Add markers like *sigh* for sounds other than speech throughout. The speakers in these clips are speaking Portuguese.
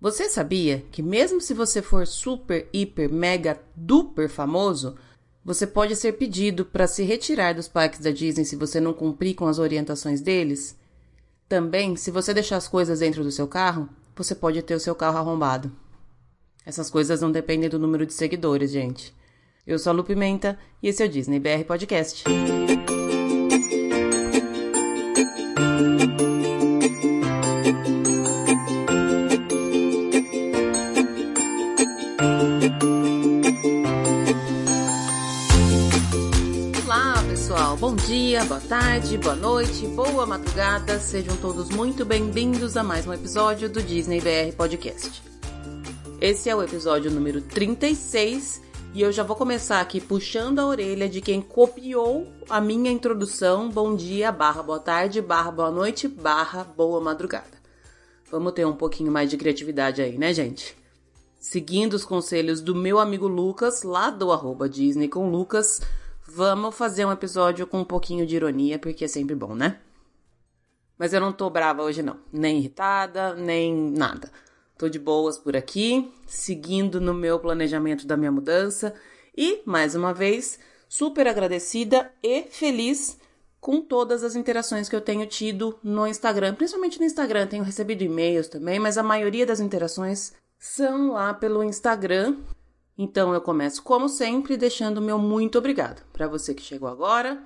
Você sabia que mesmo se você for super, hiper, mega, duper famoso, você pode ser pedido para se retirar dos parques da Disney se você não cumprir com as orientações deles? Também, se você deixar as coisas dentro do seu carro, você pode ter o seu carro arrombado. Essas coisas não dependem do número de seguidores, gente. Eu sou a Lu Pimenta e esse é o Disney BR Podcast. Dia, boa tarde, boa noite, boa madrugada. Sejam todos muito bem-vindos a mais um episódio do Disney BR Podcast. Esse é o episódio número 36 e eu já vou começar aqui puxando a orelha de quem copiou a minha introdução. Bom dia, barra boa tarde, barra boa noite, barra boa madrugada. Vamos ter um pouquinho mais de criatividade aí, né, gente? Seguindo os conselhos do meu amigo Lucas, lá do arroba Disney com Lucas, vamos fazer um episódio com um pouquinho de ironia, porque é sempre bom, né? Mas eu não tô brava hoje não, nem irritada, nem nada. Tô de boas por aqui, seguindo no meu planejamento da minha mudança e, mais uma vez, super agradecida e feliz com todas as interações que eu tenho tido no Instagram, principalmente no Instagram, tenho recebido e-mails também, mas a maioria das interações são lá pelo Instagram. Então eu começo como sempre deixando meu muito obrigado para você que chegou agora,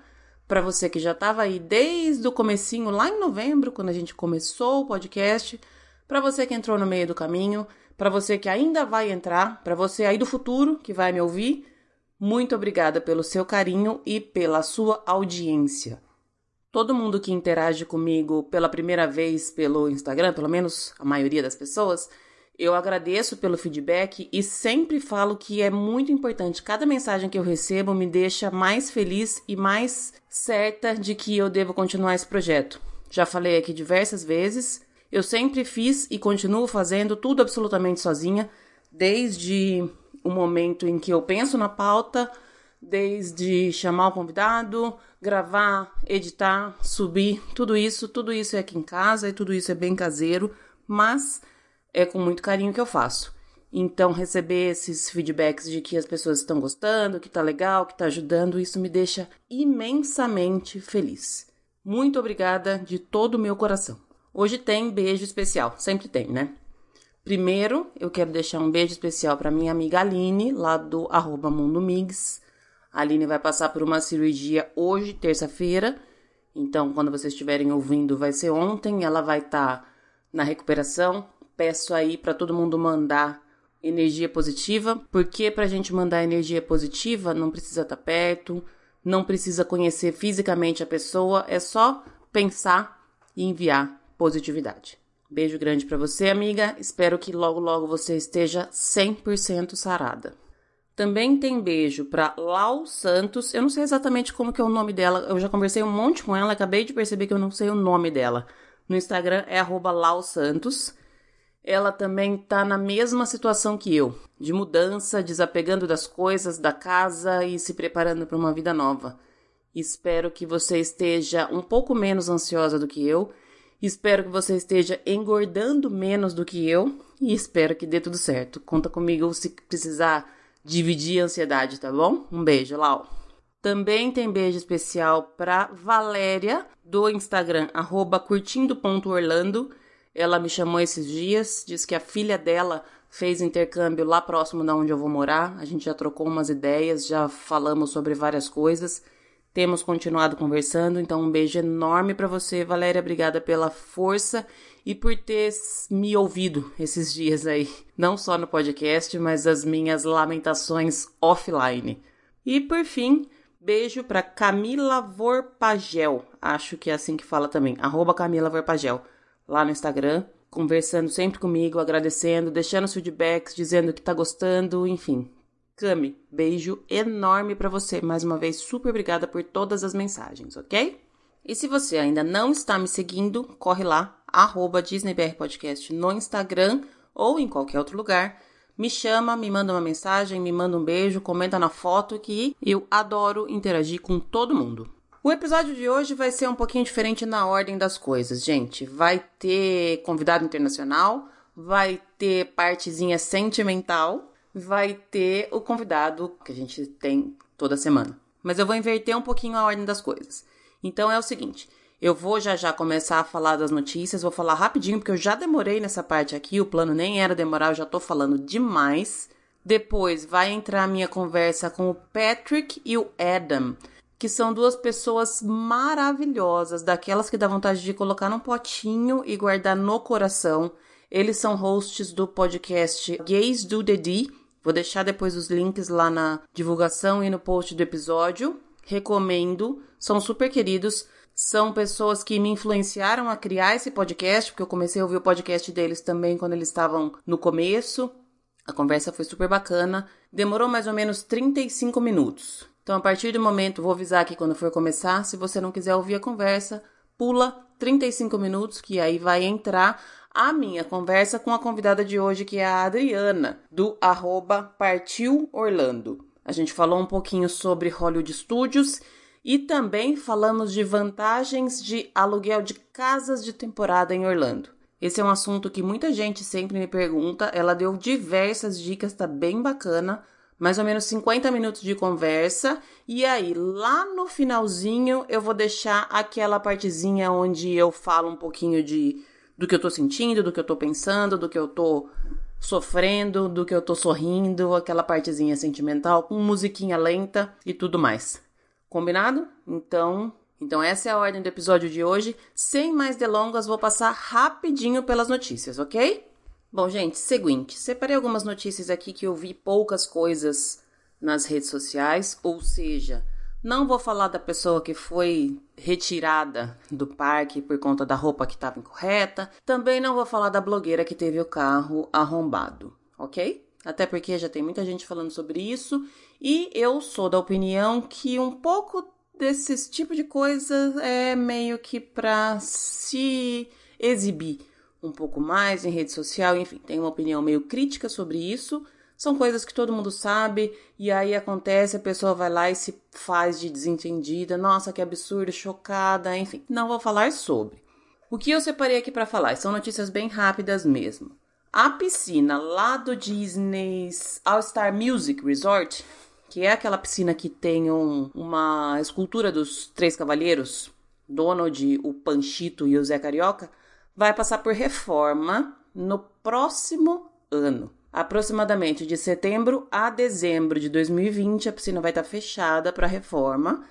para você que já estava aí desde o comecinho lá em novembro, quando a gente começou o podcast, para você que entrou no meio do caminho, para você que ainda vai entrar, para você aí do futuro que vai me ouvir, muito obrigada pelo seu carinho e pela sua audiência. Todo mundo que interage comigo pela primeira vez pelo Instagram, pelo menos a maioria das pessoas, eu agradeço pelo feedback e sempre falo que é muito importante. Cada mensagem que eu recebo me deixa mais feliz e mais certa de que eu devo continuar esse projeto. Já falei aqui diversas vezes, eu sempre fiz e continuo fazendo tudo absolutamente sozinha, desde o momento em que eu penso na pauta, desde chamar o convidado, gravar, editar, subir, tudo isso, tudo isso é aqui em casa e tudo isso é bem caseiro, mas é com muito carinho que eu faço. Então, receber esses feedbacks de que as pessoas estão gostando, que tá legal, que tá ajudando, isso me deixa imensamente feliz. Muito obrigada de todo o meu coração. Hoje tem beijo especial, sempre tem, né? Primeiro, eu quero deixar um beijo especial para minha amiga Aline, lá do arroba Mundo Migs. A Aline vai passar por uma cirurgia hoje, terça-feira. Então, quando vocês estiverem ouvindo, vai ser ontem. Ela vai estar tá na recuperação, peço aí para todo mundo mandar energia positiva, porque para a gente mandar energia positiva não precisa estar tá perto, não precisa conhecer fisicamente a pessoa, é só pensar e enviar positividade. Beijo grande para você, amiga. Espero que logo logo você esteja 100% sarada. Também tem beijo para Lau Santos. Eu não sei exatamente como que é o nome dela. Eu já conversei um monte com ela, acabei de perceber que eu não sei o nome dela. No Instagram é @lau_santos ela também tá na mesma situação que eu, de mudança, desapegando das coisas da casa e se preparando para uma vida nova. Espero que você esteja um pouco menos ansiosa do que eu. Espero que você esteja engordando menos do que eu e espero que dê tudo certo. Conta comigo se precisar dividir a ansiedade, tá bom? Um beijo, Lau. Também tem beijo especial para Valéria do Instagram curtindo.orlando ela me chamou esses dias, disse que a filha dela fez intercâmbio lá próximo da onde eu vou morar. A gente já trocou umas ideias, já falamos sobre várias coisas. Temos continuado conversando, então um beijo enorme para você, Valéria. Obrigada pela força e por ter me ouvido esses dias aí, não só no podcast, mas as minhas lamentações offline. E por fim, beijo para Camila Vorpagel, acho que é assim que fala também, arroba Camila Vorpagel lá no Instagram, conversando sempre comigo, agradecendo, deixando os feedbacks, dizendo que tá gostando, enfim. Cami, beijo enorme para você. Mais uma vez, super obrigada por todas as mensagens, ok? E se você ainda não está me seguindo, corre lá, arroba DisneyBRPodcast no Instagram ou em qualquer outro lugar. Me chama, me manda uma mensagem, me manda um beijo, comenta na foto que eu adoro interagir com todo mundo. O episódio de hoje vai ser um pouquinho diferente na ordem das coisas, gente. Vai ter convidado internacional, vai ter partezinha sentimental, vai ter o convidado que a gente tem toda semana. Mas eu vou inverter um pouquinho a ordem das coisas. Então é o seguinte, eu vou já já começar a falar das notícias, vou falar rapidinho porque eu já demorei nessa parte aqui, o plano nem era demorar, eu já tô falando demais. Depois vai entrar a minha conversa com o Patrick e o Adam, que são duas pessoas maravilhosas, daquelas que dá vontade de colocar num potinho e guardar no coração. Eles são hosts do podcast Gays do The D. Vou deixar depois os links lá na divulgação e no post do episódio. Recomendo, são super queridos. São pessoas que me influenciaram a criar esse podcast, porque eu comecei a ouvir o podcast deles também quando eles estavam no começo. A conversa foi super bacana. Demorou mais ou menos 35 minutos. Então, a partir do momento, vou avisar aqui quando for começar. Se você não quiser ouvir a conversa, pula 35 minutos, que aí vai entrar a minha conversa com a convidada de hoje, que é a Adriana, do arroba Partiu Orlando. A gente falou um pouquinho sobre Hollywood Studios e também falamos de vantagens de aluguel de casas de temporada em Orlando. Esse é um assunto que muita gente sempre me pergunta. Ela deu diversas dicas, tá bem bacana. Mais ou menos 50 minutos de conversa. E aí, lá no finalzinho, eu vou deixar aquela partezinha onde eu falo um pouquinho de do que eu tô sentindo, do que eu tô pensando, do que eu tô sofrendo, do que eu tô sorrindo, aquela partezinha sentimental com musiquinha lenta e tudo mais. Combinado? Então, então, essa é a ordem do episódio de hoje. Sem mais delongas, vou passar rapidinho pelas notícias, ok? Bom, gente, seguinte, separei algumas notícias aqui que eu vi poucas coisas nas redes sociais, ou seja, não vou falar da pessoa que foi retirada do parque por conta da roupa que estava incorreta, também não vou falar da blogueira que teve o carro arrombado, ok? Até porque já tem muita gente falando sobre isso. E eu sou da opinião que um pouco desses tipo de coisa é meio que para se exibir um pouco mais em rede social, enfim, tem uma opinião meio crítica sobre isso. São coisas que todo mundo sabe e aí acontece, a pessoa vai lá e se faz de desentendida. Nossa, que absurdo, chocada, enfim. Não vou falar sobre. O que eu separei aqui para falar são notícias bem rápidas mesmo. A piscina lá do Disney's All Star Music Resort que é aquela piscina que tem um, uma escultura dos três cavalheiros, Donald, o Panchito e o Zé Carioca, vai passar por reforma no próximo ano. Aproximadamente de setembro a dezembro de 2020, a piscina vai estar fechada para reforma.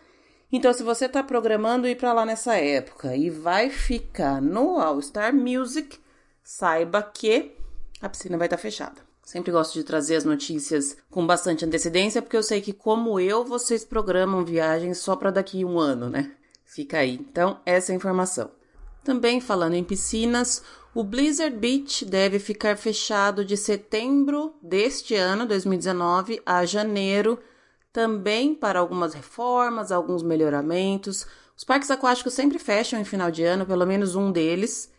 Então, se você está programando ir para lá nessa época e vai ficar no All Star Music, saiba que a piscina vai estar fechada. Sempre gosto de trazer as notícias com bastante antecedência, porque eu sei que, como eu, vocês programam viagens só para daqui um ano, né? Fica aí. Então, essa é a informação. Também falando em piscinas, o Blizzard Beach deve ficar fechado de setembro deste ano, 2019, a janeiro, também para algumas reformas, alguns melhoramentos. Os parques aquáticos sempre fecham em final de ano, pelo menos um deles.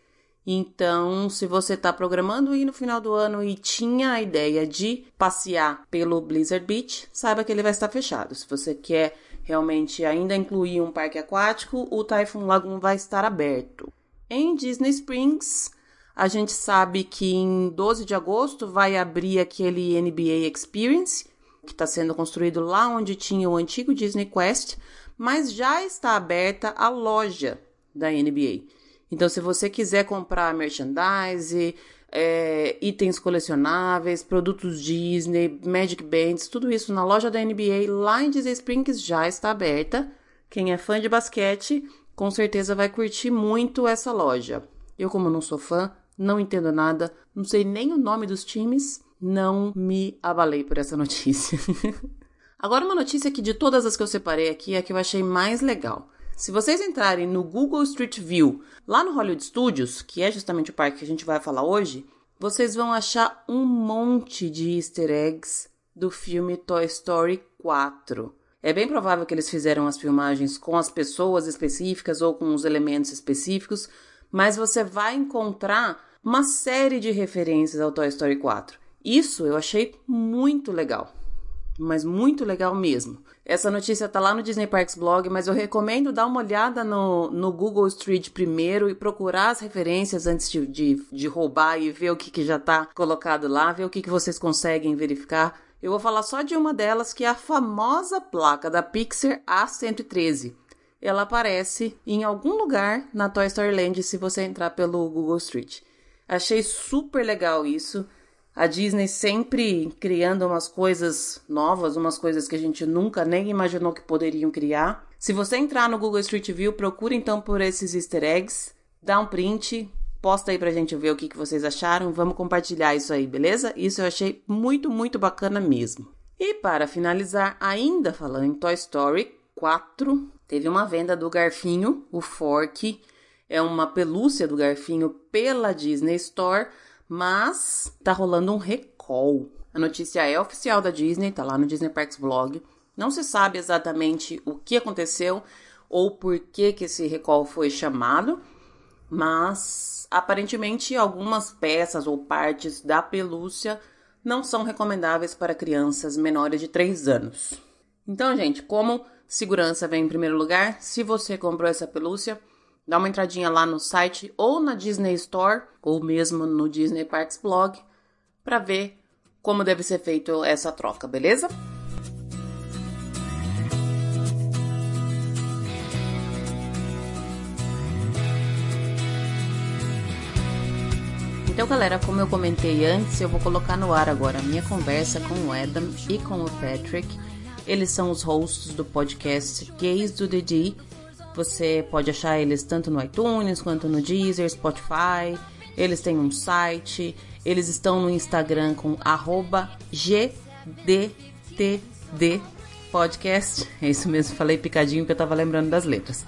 Então, se você está programando ir no final do ano e tinha a ideia de passear pelo Blizzard Beach, saiba que ele vai estar fechado. Se você quer realmente ainda incluir um parque aquático, o Typhoon Lagoon vai estar aberto. Em Disney Springs, a gente sabe que em 12 de agosto vai abrir aquele NBA Experience, que está sendo construído lá onde tinha o antigo Disney Quest, mas já está aberta a loja da NBA. Então, se você quiser comprar merchandise, é, itens colecionáveis, produtos Disney, Magic Bands, tudo isso na loja da NBA lá em Disney Springs já está aberta. Quem é fã de basquete, com certeza vai curtir muito essa loja. Eu, como não sou fã, não entendo nada, não sei nem o nome dos times, não me abalei por essa *laughs* notícia. Agora, uma notícia que de todas as que eu separei aqui é a que eu achei mais legal. Se vocês entrarem no Google Street View, lá no Hollywood Studios, que é justamente o parque que a gente vai falar hoje, vocês vão achar um monte de easter eggs do filme Toy Story 4. É bem provável que eles fizeram as filmagens com as pessoas específicas ou com os elementos específicos, mas você vai encontrar uma série de referências ao Toy Story 4. Isso eu achei muito legal. mas muito legal mesmo. Essa notícia tá lá no Disney Parks blog, mas eu recomendo dar uma olhada no, no Google Street primeiro e procurar as referências antes de, de, de roubar e ver o que, que já tá colocado lá, ver o que, que vocês conseguem verificar. Eu vou falar só de uma delas, que é a famosa placa da Pixar A113. Ela aparece em algum lugar na Toy Story Land se você entrar pelo Google Street. Achei super legal isso. A Disney sempre criando umas coisas novas, umas coisas que a gente nunca nem imaginou que poderiam criar. Se você entrar no Google Street View, procura então por esses easter eggs, dá um print, posta aí pra gente ver o que, que vocês acharam, vamos compartilhar isso aí, beleza? Isso eu achei muito, muito bacana mesmo. E para finalizar, ainda falando em Toy Story 4, teve uma venda do Garfinho, o Fork, é uma pelúcia do Garfinho pela Disney Store mas tá rolando um recall. A notícia é oficial da Disney, tá lá no Disney Parks Blog. Não se sabe exatamente o que aconteceu ou por que, que esse recall foi chamado, mas aparentemente algumas peças ou partes da pelúcia não são recomendáveis para crianças menores de 3 anos. Então, gente, como segurança vem em primeiro lugar, se você comprou essa pelúcia, Dá uma entradinha lá no site ou na Disney Store ou mesmo no Disney Parks blog para ver como deve ser feito essa troca, beleza? Então, galera, como eu comentei antes, eu vou colocar no ar agora a minha conversa com o Adam e com o Patrick. Eles são os hosts do podcast Gays do Didi você pode achar eles tanto no iTunes quanto no Deezer, Spotify. Eles têm um site. Eles estão no Instagram com GDTD Podcast. É isso mesmo, falei picadinho porque eu tava lembrando das letras.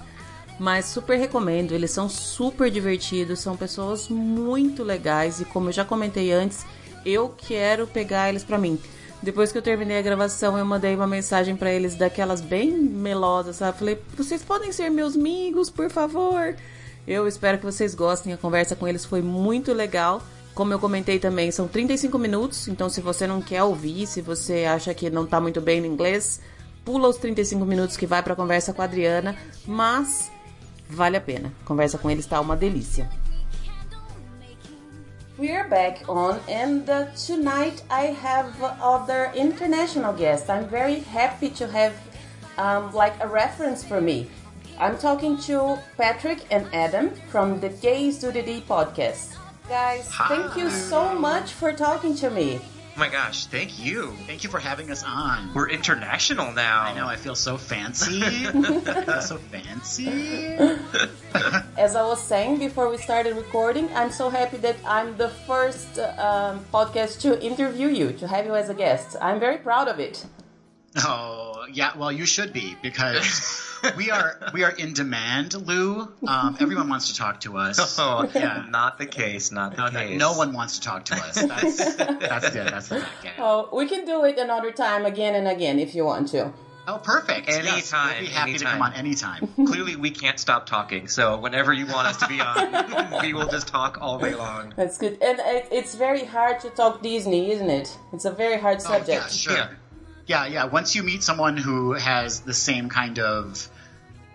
Mas super recomendo, eles são super divertidos, são pessoas muito legais e como eu já comentei antes, eu quero pegar eles para mim. Depois que eu terminei a gravação, eu mandei uma mensagem para eles daquelas bem melosas, sabe? Falei, vocês podem ser meus amigos, por favor. Eu espero que vocês gostem. A conversa com eles foi muito legal. Como eu comentei também, são 35 minutos, então se você não quer ouvir, se você acha que não tá muito bem no inglês, pula os 35 minutos que vai para a conversa com a Adriana, mas vale a pena. Conversa com eles tá uma delícia. We're back on, and uh, tonight I have other international guests. I'm very happy to have um, like a reference for me. I'm talking to Patrick and Adam from the Gays Do the D podcast. Guys, Hi. thank you so much for talking to me. Oh my gosh, thank you. Thank you for having us on. We're international now. I know, I feel so fancy. *laughs* Feel so fancy. *laughs* *laughs* As I was saying before we started recording, I'm so happy that I'm the first um, podcast to interview you, to have you as a guest. I'm very proud of it. Oh, yeah, well, you should be because *laughs* we are we are in demand, Lou. Um, everyone wants to talk to us. *laughs* Oh, yeah. Not the case. Not the no, case. No, no one wants to talk to us. That's that's it. That's the *laughs* Oh, we can do it another time, again and again, if you want to. Oh, perfect. Anytime. Yes, we'll be happy anytime. to come on anytime. Clearly, we can't stop talking, so whenever you want us to be on, we will just talk all day long. That's good. And it's very hard to talk Disney, isn't it? It's a very hard subject. Oh, yeah, sure. Yeah. Yeah, yeah. Once you meet someone who has the same kind of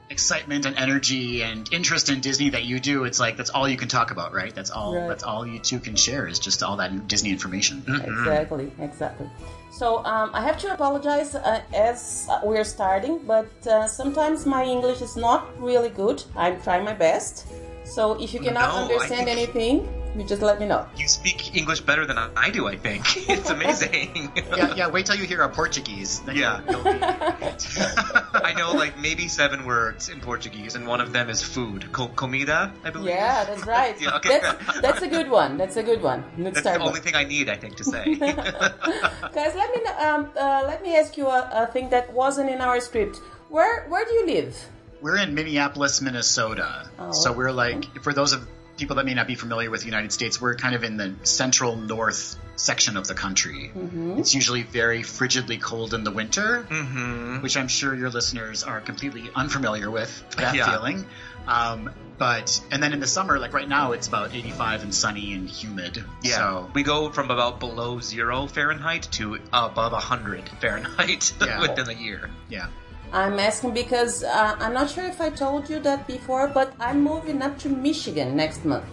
excitement and energy and interest in Disney that you do, it's like that's all you can talk about, right? That's all. Right. That's all you two can share is just all that Disney information. Mm-hmm. Exactly, exactly. So um, I have to apologize uh, as we're starting, but uh, sometimes my English is not really good. I'm trying my best. So if you cannot no, understand think... anything, you just let me know. You speak English better than I do, I think. *laughs* It's amazing. yeah, yeah. Wait till you hear our Portuguese. yeah. *laughs* I know, like maybe seven words in Portuguese, and one of them is food. Co- comida, I believe. Yeah, that's right. *laughs* yeah, okay. that's, that's a good one. That's a good one. Let's that's start the only thing I need, I think, to say. Guys, let me um, uh, let me ask you a, a thing that wasn't in our script. Where where do you live? We're in Minneapolis, Minnesota. Oh, so we're like, for those of people that may not be familiar with the United States, we're kind of in the central north section of the country. It's usually very frigidly cold in the winter, Mm-hmm. which I'm sure your listeners are completely unfamiliar with that Yeah. feeling. Um, but and then in the summer, like right now, it's about 85 and sunny and humid. Yeah, So we go from about below zero Fahrenheit to above 100 Fahrenheit *laughs* Yeah. within a year. yeah. I'm asking because uh, I'm not sure if I told you that before, but I'm moving up to Michigan next month.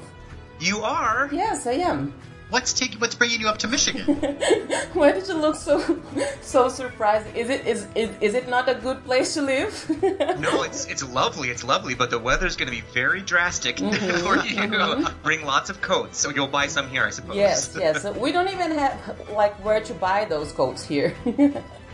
You are? Yes, I am. What's taking? What's bringing you up to Michigan? *laughs* Why did you look so *laughs* so surprised? Is it is is, is it not a good place to live? *laughs* No, it's it's lovely. It's lovely, but the weather's going to be very drastic Mm-hmm. for you. Bring lots of coats, so you'll buy some here, I suppose. yes, yes. We don't even have like where to buy those coats here.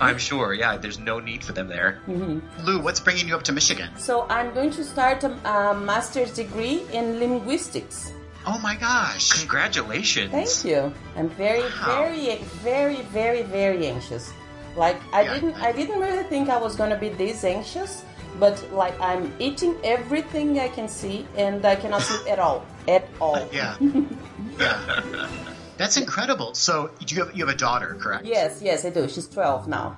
I'm sure. Yeah, there's no need for them there. Mm-hmm. Lou, what's bringing you up to Michigan? so I'm going to start a, a master's degree in linguistics. Oh my gosh! Congratulations. Thank you. I'm very, Wow. very, very, very, very anxious. Like I Yeah, didn't, I- I didn't really think I was gonna be this anxious, but like I'm eating everything I can see, and I cannot sleep at all, at all. Yeah, *laughs* yeah. That's incredible. So you have you have a daughter, correct? Yes, yes, I do. She's 12 now.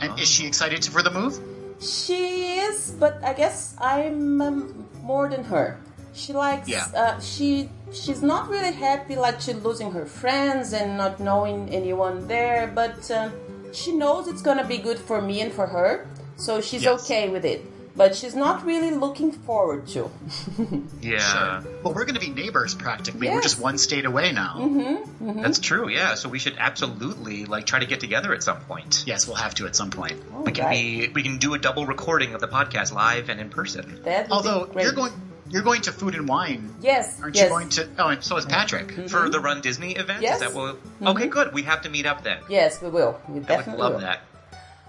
And is she excited for the move? She is, but I guess I'm um, more than her. She likes. Yeah. Uh, she she's not really happy, like she's losing her friends and not knowing anyone there. But uh, she knows it's gonna be good for me and for her, so she's Yes. okay with it. But she's not really looking forward to. *laughs* Yeah, Well, we're going to be neighbors practically. We're just one state away now. Mm-hmm, mm-hmm. that's true. Yeah, so we should absolutely like try to get together at some point. Yes, we'll have to at some point. We can Alright. be we can do a double recording of the podcast live and in person. That Although be great. you're going, you're going to Food and Wine, Yes. aren't yes. you going to? Oh, and so is Patrick. Mm-hmm. For the Run Disney event? Yes. Is that what mm-hmm. Okay, good. We have to meet up then. Yes, we will. We I would love will. that.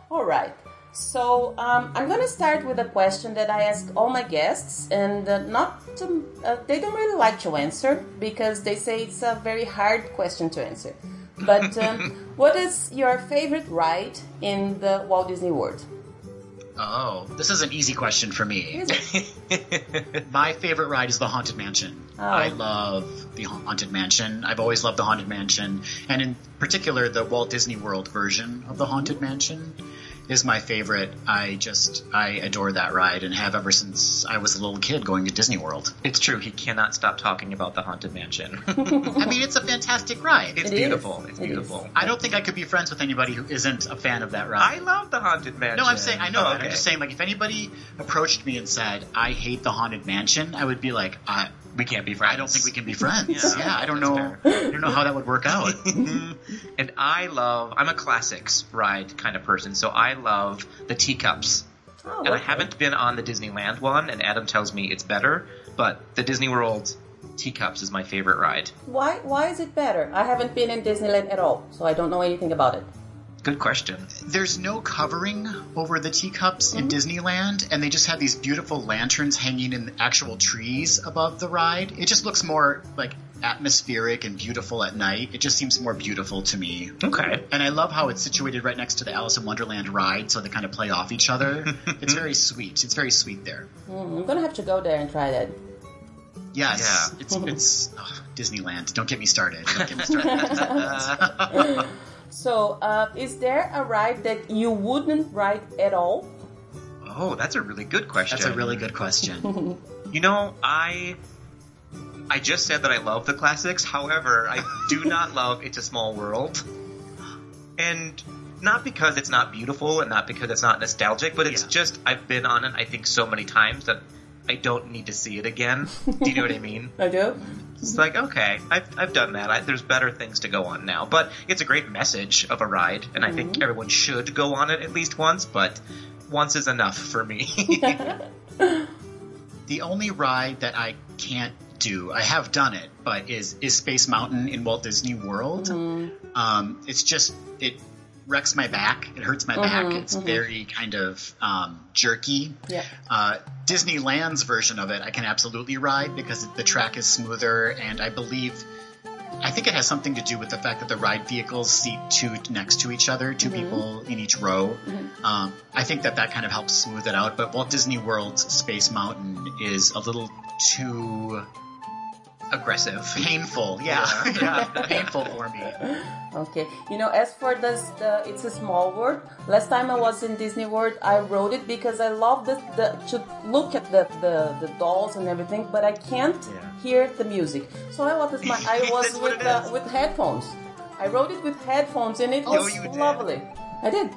All right. So um, I'm going to start with a question that I ask all my guests, and uh, not to, uh, they don't really like to answer because they say it's a very hard question to answer. But um, *laughs* what is your favorite ride in the Walt Disney World? Oh, this is an easy question for me. *laughs* My favorite ride is the Haunted Mansion. Oh. I love the Haunted Mansion. I've always loved the Haunted Mansion, and in particular, the Walt Disney World version of the Haunted Mansion is my favorite. I just I adore that ride and have ever since I was a little kid going to Disney World. It's true. He cannot stop talking about the haunted mansion. *laughs* *laughs* I mean, it's a fantastic ride. it's It is. beautiful. It's It is. beautiful. I don't think I could be friends with anybody who isn't a fan of that ride. I love the haunted mansion. no, I'm saying I know Oh, that. okay. I'm just saying, like, if anybody approached me and said I hate the Haunted Mansion, I would be like, I, we can't be friends. I don't think we can be friends. Yeah, Yeah, I don't that's know. I don't know how that would work out. *laughs* and I love. I'm a classics ride kind of person, so I love the teacups. Oh, And I haven't been on the Disneyland one, and Adam tells me it's better, but the Disney World teacups is my favorite ride. Why, why is it better? I haven't been in Disneyland at all, so I don't know anything about it. Good question. There's no covering over the teacups in Disneyland, and they just have these beautiful lanterns hanging in actual trees above the ride. It just looks more like atmospheric and beautiful at night. It just seems more beautiful to me. Okay. And I love how it's situated right next to the Alice in Wonderland ride, so they kind of play off each other. *laughs* it's very sweet. It's very sweet there. Hmm, I'm gonna have to go there and try that. Yes, Yeah. it's it's *laughs* oh, Disneyland. Don't get me started. Don't get me started. *laughs* So, uh, is there a ride that you wouldn't ride at all? Oh, that's a really good question. That's a really good question. *laughs* You know, I I just said that I love the classics. However, I do *laughs* not love It's a Small World. And not because it's not beautiful and not because it's not nostalgic, but it's Yeah. just I've been on it I think so many times that I don't need to see it again. Do you know what I mean? *laughs* I do. It's like, okay, I've, I've done that. I, there's better things to go on now. But it's a great message of a ride, and I think everyone should go on it at least once, but once is enough for me. *laughs* *laughs* the only ride that I can't do, I have done it, but is is Space Mountain in Walt Disney World. Um, it's just it wrecks my back. It hurts my back. It's very kind of um, jerky. Yeah. Uh, Disneyland's version of it, I can absolutely ride because the track is smoother, and I believe. I think it has something to do with the fact that the ride vehicles seat two next to each other, 2 people in each row. Um, I think that that kind of helps smooth it out. But Walt Disney World's Space Mountain is a little too aggressive. painful. Yeah, *laughs* yeah, painful for me. Okay. You know, as for this, the it's a small world. Last time I was in Disney World, I wrote it because I love the, the to look at the, the, the dolls and everything, but I can't Yeah. hear the music. So I was my, I *laughs* was with uh, with headphones. I wrote it with headphones, and it Oh, was you did? lovely. I did.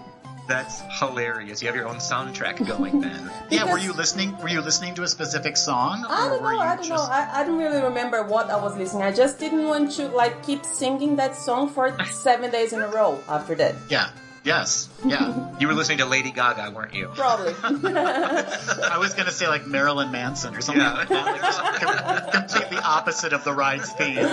That's hilarious. You have your own soundtrack *laughs* going then. Yeah, were you listening? Were you listening to a specific song? I don't were know. I don't know. I, I don't really remember what I was listening. I just didn't want to like keep singing that song for *laughs* seven days in a row. After that, Yeah. Yes. Yeah. You were listening to Lady Gaga, weren't you? probably. *laughs* I was gonna say like Marilyn Manson or something Yeah. like that. Like completely opposite of the ride's theme.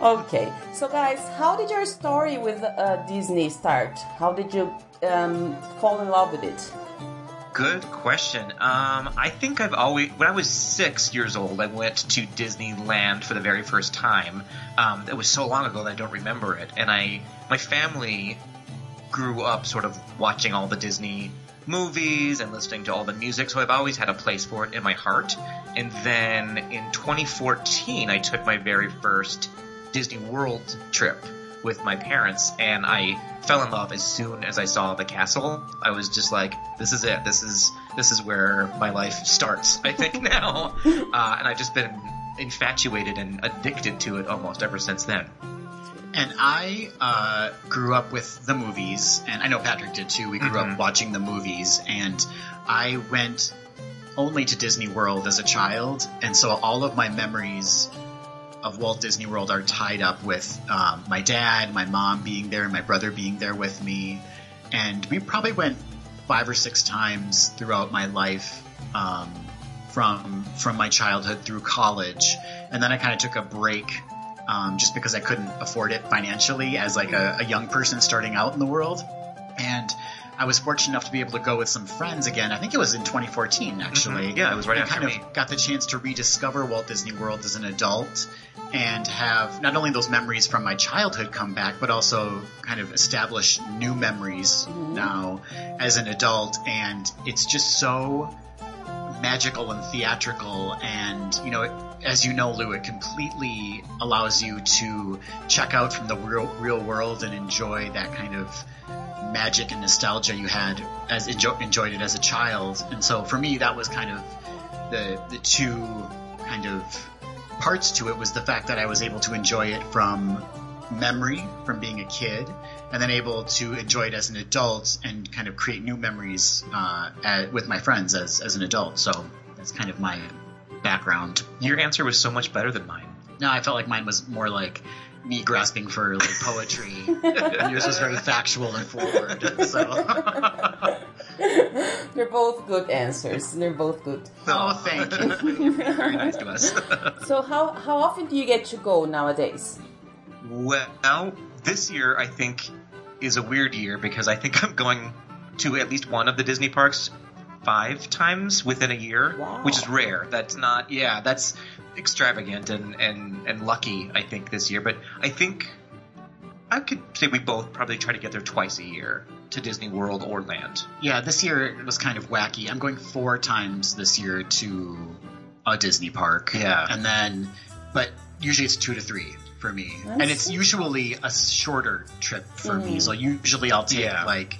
Okay, so guys, how did your story with uh, Disney start? How did you um, fall in love with it? Good question. Um, I think I've always, when I was six years old, I went to Disneyland for the very first time. Um, it was so long ago that I don't remember it, and I, my family grew up sort of watching all the Disney movies and listening to all the music, so I've always had a place for it in my heart. And then in 2014, I took my very first Disney World trip with my parents, and I fell in love as soon as I saw the castle. I was just like, "This is it. This is this is where my life starts." I think *laughs* now, uh, and I've just been infatuated and addicted to it almost ever since then. And I uh, grew up with the movies, and I know Patrick did too. We grew Mhm. up watching the movies, and I went only to Disney World as a child, and so all of my memories of Walt Disney World are tied up with um, my dad, my mom being there, and my brother being there with me, and we probably went five or six times throughout my life. Um, from from my childhood through college, and then I kind of took a break um, just because I couldn't afford it financially as like a, a young person starting out in the world. And I was fortunate enough to be able to go with some friends again. I think it was in 2014 actually. Mhm. Yeah, it was right and after kind me. of got the chance to rediscover Walt Disney World as an adult and have not only those memories from my childhood come back, but also kind of establish new memories now as an adult. And it's just so magical and theatrical and you know as you know lou it completely allows you to check out from the real, real world and enjoy that kind of magic and nostalgia you had as enjoy, enjoyed it as a child and so for me that was kind of the the two kind of parts to it was the fact that i was able to enjoy it from memory from being a kid and then able to enjoy it as an adult and kind of create new memories uh, at, with my friends as, as an adult. So that's kind of my background. Your answer was so much better than mine. No, I felt like mine was more like me grasping for like poetry, and yours was very factual and forward. So, *laughs* They're both good answers. They're both good. oh, thank you. *laughs* Very nice to us. So how how often do you get to go nowadays? Well, this year I think is a weird year because I think I'm going to at least one of the Disney parks five times within a year, Wow. which is rare. That's not, yeah, that's extravagant and, and, and lucky, I think, this year. But I think I could say we both probably try to get there twice a year to Disney World or Land. Yeah, this year was kind of wacky. I'm going four times this year to a Disney park. Yeah. And then, but usually it's two to three for me. and it's usually a shorter trip for me. Mm. So usually I'll take Yeah. like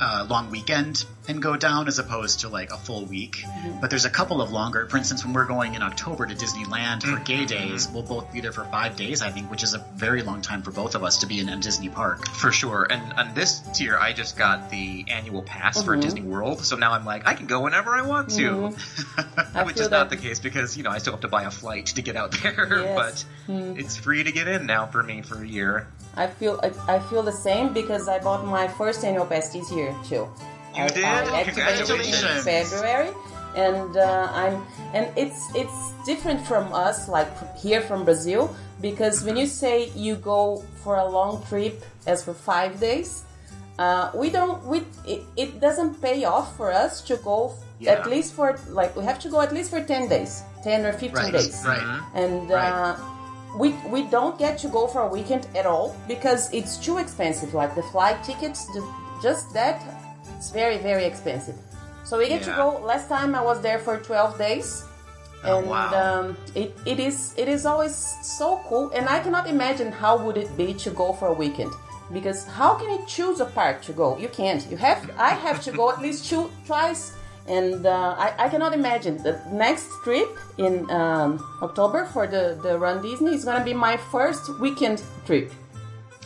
a long weekend and go down as opposed to like a full week. Mm-hmm. But there's a couple of longer. For instance, when we're going in October to Disneyland for Gay mm-hmm. Days, we'll both be there for five days, I think, which is a very long time for both of us to be in a Disney park. For sure. And, and this year I just got the annual pass for mm-hmm. Disney World. So now I'm like, I can go whenever I want to. *laughs* I Which feel is not the case because, you know, I still have to buy a flight to get out *laughs* there. Yes. But it's free to get in now for me for a year. I feel I, I feel the same because I bought my first annual this year too. You I, did? I it in February, and uh, I'm and it's it's different from us, like from here from Brazil, because when you say you go for a long trip, as for five days, uh, we don't we it, it doesn't pay off for us to go Yeah. at least for like we have to go at least for ten days, ten or fifteen Right, days right. and Right. uh, we we don't get to go for a weekend at all because it's too expensive. Like the flight tickets, just that, it's very very expensive. So we get to go. Last time I was there for twelve days, Oh, and wow. um, it, it is it is always so cool and i cannot imagine how would it be to go for a weekend because how can you choose a park to go you can't you have i have to go at least two twice and uh, I, I cannot imagine the next trip in um, october for the, the run disney is going to be my first weekend trip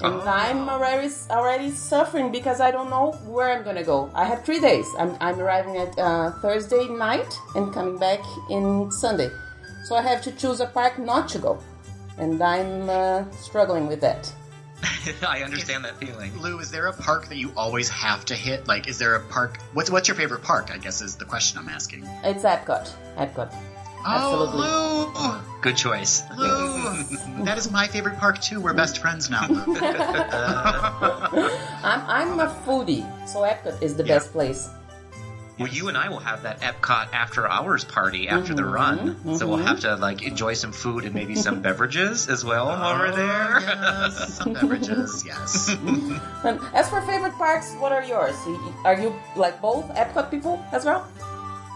and I'm already already suffering because I don't know where I'm gonna go. I have three days. I'm, I'm arriving at uh, Thursday night and coming back in Sunday, so I have to choose a park not to go, and I'm uh, struggling with that. *laughs* I understand that feeling. Lou, is there a park that you always have to hit? Like, is there a park? What's what's your favorite park? I guess is the question I'm asking. It's Epcot. Epcot. Oh, Absolutely. Oh, Good choice. Lou, Lou, that is my favorite park too. We're best friends now. *laughs* *laughs* I'm I'm a foodie, so Epcot is the Yeah. best place. Well, you and I will have that Epcot after hours party after the run, so we'll have to like enjoy some food and maybe some *laughs* beverages as well while we're there. yes, *laughs* some beverages, yes. *laughs* And as for favorite parks, what are yours? Are you like both Epcot people as well?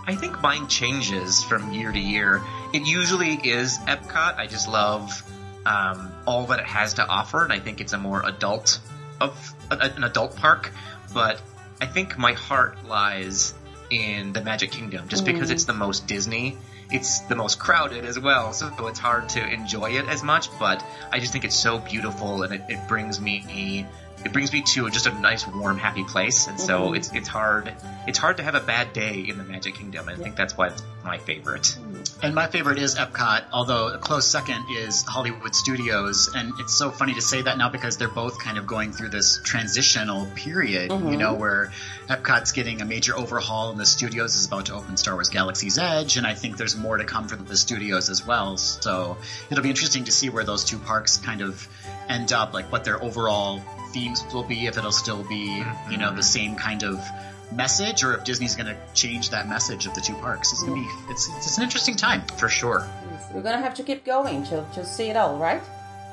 I think mine changes from year to year. It usually is Epcot. I just love um, all that it has to offer, and I think it's a more adult of an adult park. But I think my heart lies in the Magic Kingdom, just mm-hmm. because it's the most Disney. It's the most crowded as well, so it's hard to enjoy it as much. But I just think it's so beautiful, and it, it brings me it brings me to just a nice, warm, happy place. And so mm-hmm. it's it's hard it's hard to have a bad day in the Magic Kingdom. I think that's why it's my favorite. Mm-hmm. And my favorite is Epcot, although a close second is Hollywood Studios. And it's so funny to say that now because they're both kind of going through this transitional period, you mm-hmm. know, where Epcot's getting a major overhaul and the studios is about to open Star Wars Galaxy's Edge. And I think there's more to come for the studios as well. So it'll be interesting to see where those two parks kind of end up, like what their overall themes will be, if it'll still be, you know, the same kind of message or if Disney's going to change that message of the two parks. It's going to be, it's, it's an interesting time. For sure. We're gonna have to keep going to, to see it all, right?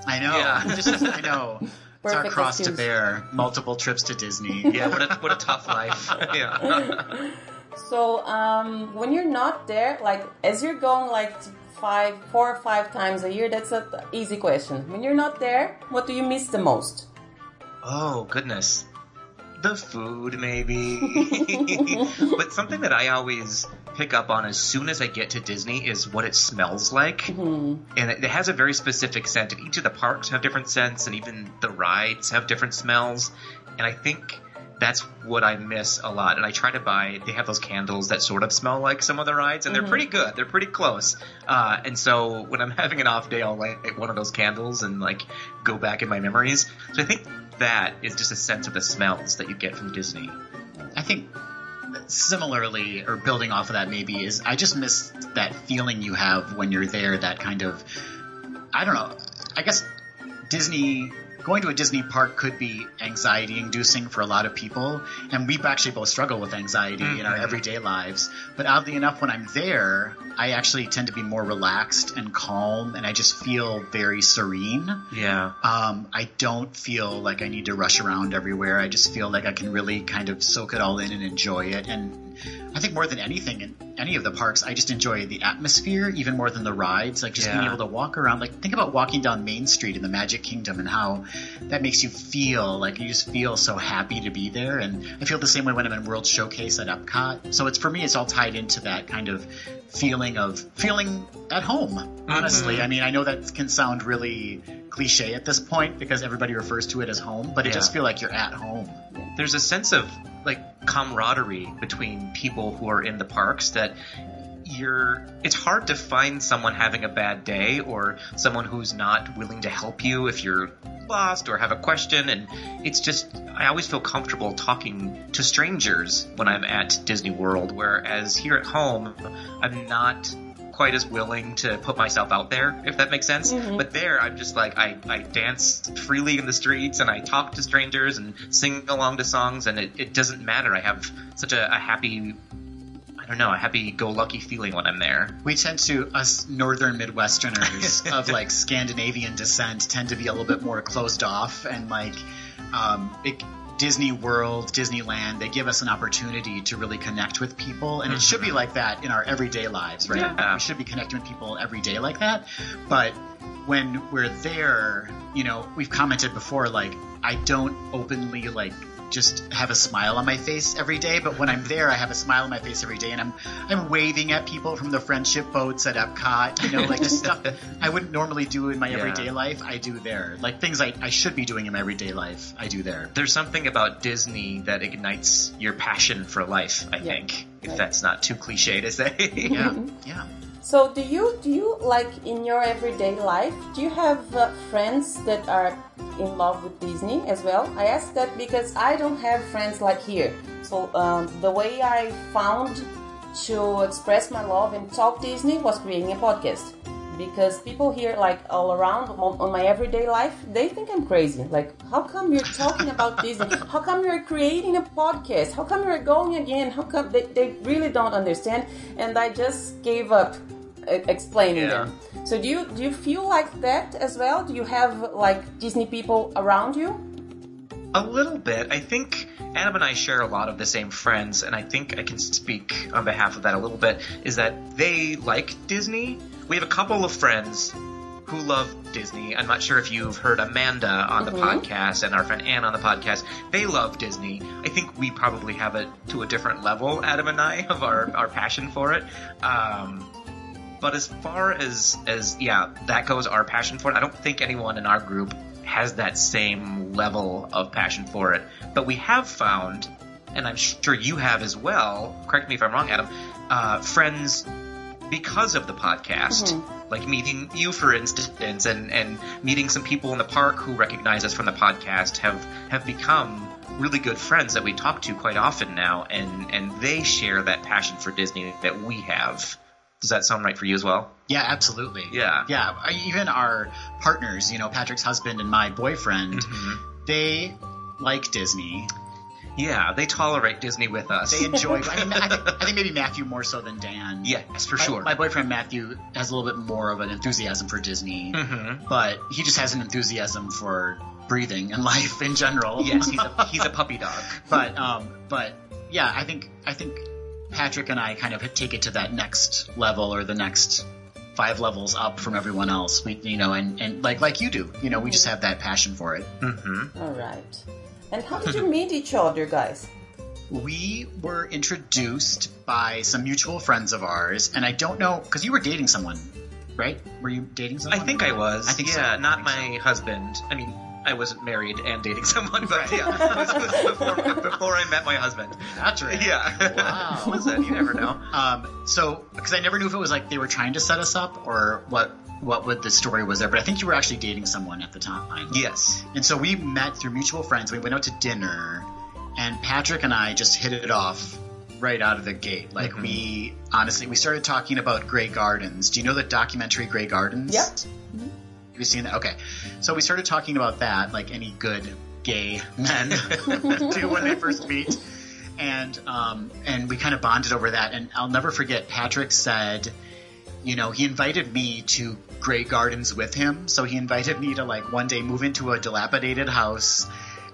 I know. Yeah. *laughs* Just, I know. It's our Perfect cross excuse. to bear. Multiple trips to Disney. *laughs* Yeah, what a what a tough life. *laughs* yeah. So, um, when you're not there, like as you're going like five, four or five times a year, that's a easy question. When you're not there, what do you miss the most? Oh goodness. The food, maybe. *laughs* but something that I always pick up on as soon as I get to Disney is what it smells like. And it, it has a very specific scent. And each of the parks have different scents, and even the rides have different smells. And I think that's what I miss a lot. And I try to buy, they have those candles that sort of smell like some of the rides, and they're pretty good. They're pretty close. Uh, and so when I'm *laughs* having an off day, I'll light one of those candles and like go back in my memories. So I think that is just a sense of the smells that you get from Disney. I think similarly, or building off of that maybe, is I just miss that feeling you have when you're there, that kind of, I don't know, I guess Disney, going to a Disney park could be anxiety inducing for a lot of people, and we actually both struggle with anxiety in our Mhm. everyday lives. But oddly enough, when I'm there, I actually tend to be more relaxed and calm, and I just feel very serene. Yeah. Um, I don't feel like I need to rush around everywhere. I just feel like I can really kind of soak it all in and enjoy it. And I think more than anything in any of the parks, I just enjoy the atmosphere even more than the rides. Like just being able to walk around. Like think about walking down Main Street in the Magic Kingdom and how that makes you feel. Like you just feel so happy to be there. And I feel the same way when I'm in World Showcase at Epcot. So it's for me, it's all tied into that kind of feeling of feeling at home. Honestly, mm-hmm. I mean, I know that can sound really cliche at this point because everybody refers to it as home, but it Yeah. just feel like you're at home. there's a sense of like camaraderie between people who are in the parks that you're it's hard to find someone having a bad day or someone who's not willing to help you if you're lost or have a question. And it's just I always feel comfortable talking to strangers when I'm at Disney World whereas here at home I'm not quite as willing to put myself out there, if that makes sense. But there, I'm just like, I, I dance freely in the streets and I talk to strangers and sing along to songs and it, it doesn't matter. I have such a, a happy, I don't know, a happy go lucky feeling when I'm there. We tend to, us northern Midwesterners *laughs* of like Scandinavian descent, tend to be a little bit more closed off and like, um, it, Disney World, Disneyland, they give us an opportunity to really connect with people. And it should be mm-hmm. like that in our everyday lives, right? Yeah. We should be connecting with people every day like that. But when we're there, you know, we've commented before, like, I don't openly, like, just have a smile on my face every day, but when I'm there, I have a smile on my face every day, and I'm I'm waving at people from the friendship boats at Epcot, you know, like just stuff *laughs* I wouldn't normally do in my Yeah. everyday life. I do there, like things I, I should be doing in my everyday life. I do there. There's something about Disney that ignites your passion for life, I think. If Right. that's not too cliche to say. Yeah, *laughs* yeah. So do you do you like in your everyday life? Do you have uh, friends that are in love with Disney as well? I ask that because I don't have friends like here. So um, the way I found to express my love and talk Disney was creating a podcast. Because people here, like all around on, my everyday life, they think I'm crazy. Like, how come you're talking about Disney? How come you're creating a podcast? How come you're going again? How come they, they really don't understand? And I just gave up explaining Yeah. them. So do you do you feel like that as well? Do you have like Disney people around you? A little bit. I think Adam and I share a lot of the same friends, and I think I can speak on behalf of that a little bit. Is that they like Disney? We have a couple of friends who love Disney. I'm not sure if you've heard Amanda on the podcast and our friend Anne on the podcast. They love Disney. I think we probably have it to a different level, Adam and I, of our, our passion for it. Um, but as far as as yeah, that goes, our passion for it. I don't think anyone in our group has that same level of passion for it. But we have found, and I'm sure you have as well. Correct me if I'm wrong, Adam. Uh, friends because of the podcast, like meeting you, for instance, and and meeting some people in the park who recognize us from the podcast have have become really good friends that we talk to quite often now, and and they share that passion for Disney that we have. Does that sound right for you as well? Yeah, absolutely. Yeah. Yeah. Even our partners, you know, Patrick's husband and my boyfriend, Mm-hmm. they like Disney. Yeah, they tolerate Disney with us. They enjoy. I, mean, I, *laughs* think, I think maybe Matthew more so than Dan. yes, for My- sure. My, boyfriend Matthew has a little bit more of an enthusiasm for Disney, Mhm. but he just has an enthusiasm for breathing and life in general. Yes, he's a *laughs* he's a puppy dog. but um, but yeah, I think I think Patrick and I kind of take it to that next level or the next five levels up from everyone else. We you know, and and like like you do, you know, we just have that passion for it. hmm All right. And how did you meet each other, guys? We were introduced by some mutual friends of ours, and I don't know because you were dating someone, right? Were you dating someone? I think I was. I think so. yeah, I not think so. my husband. I mean, I wasn't married and dating *laughs* someone, but yeah, this was before, before I met my husband. That's right. Yeah. Wow. *laughs* Listen, you never know. Um, so, because I never knew if it was like they were trying to set us up or what what would the story was there, but I think you were actually dating someone at the time. Yes. And so we met through mutual friends. We went out to dinner, and Patrick and I just hit it off right out of the gate. Like we honestly, we started talking about Grey Gardens. Do you know the documentary Grey Gardens? Yep. Have you seen that? Okay. So we started talking about that, like any good gay men *laughs* do when they first meet. And um, and we kind of bonded over that. And I'll never forget, Patrick said, you know, he invited me to Grey Gardens with him. So he invited me to like one day move into a dilapidated house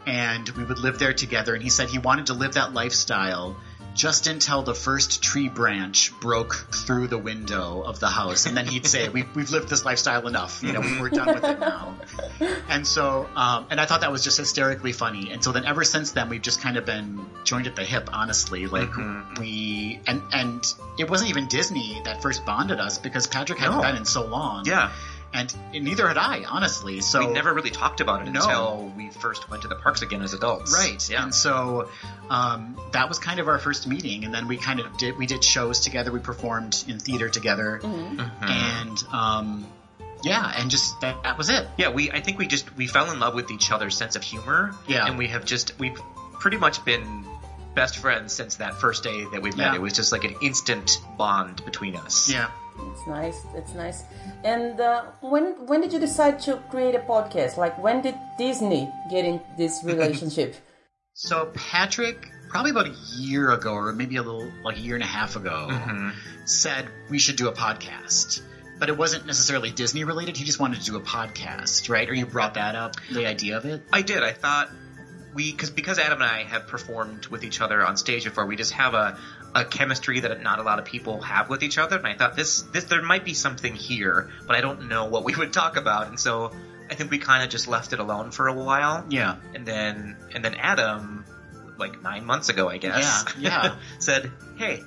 and we would live there together. And he said he wanted to live that lifestyle just until the first tree branch broke through the window of the house. And then he'd say, we, we've lived this lifestyle enough. You know, we're done with it now. And so, um, and I thought that was just hysterically funny. And so then ever since then, we've just kind of been joined at the hip, honestly. Like we, and, and it wasn't even Disney that first bonded us because Patrick hadn't No. been in so long. Yeah. And neither had I, honestly. So we never really talked about it No. until we first went to the parks again as adults. Right. Yeah. And so um, that was kind of our first meeting, and then we kind of did we did shows together. We performed in theater together, Mm-hmm. and um, yeah, and just that, that was it. Yeah, we I think we just we fell in love with each other's sense of humor. Yeah. And we have just we've pretty much been best friends since that first day that we met. Yeah. It was just like an instant bond between us. Yeah. It's nice. It's nice. And uh, when when did you decide to create a podcast? Like when did Disney get in this *laughs* relationship? So Patrick, probably about a year ago, or maybe a little like a year and a half ago, Mm-hmm. said we should do a podcast. But it wasn't necessarily Disney related. He just wanted to do a podcast, right? Or you brought that up, the idea of it. I did. I thought we because because Adam and I have performed with each other on stage before, we just have a a chemistry that not a lot of people have with each other. And I thought this this there might be something here, but I don't know what we would talk about. And so I think we kind of just left it alone for a while. Yeah. And then and then Adam, like nine months ago, I guess. Yeah, yeah. *laughs* said, "Hey,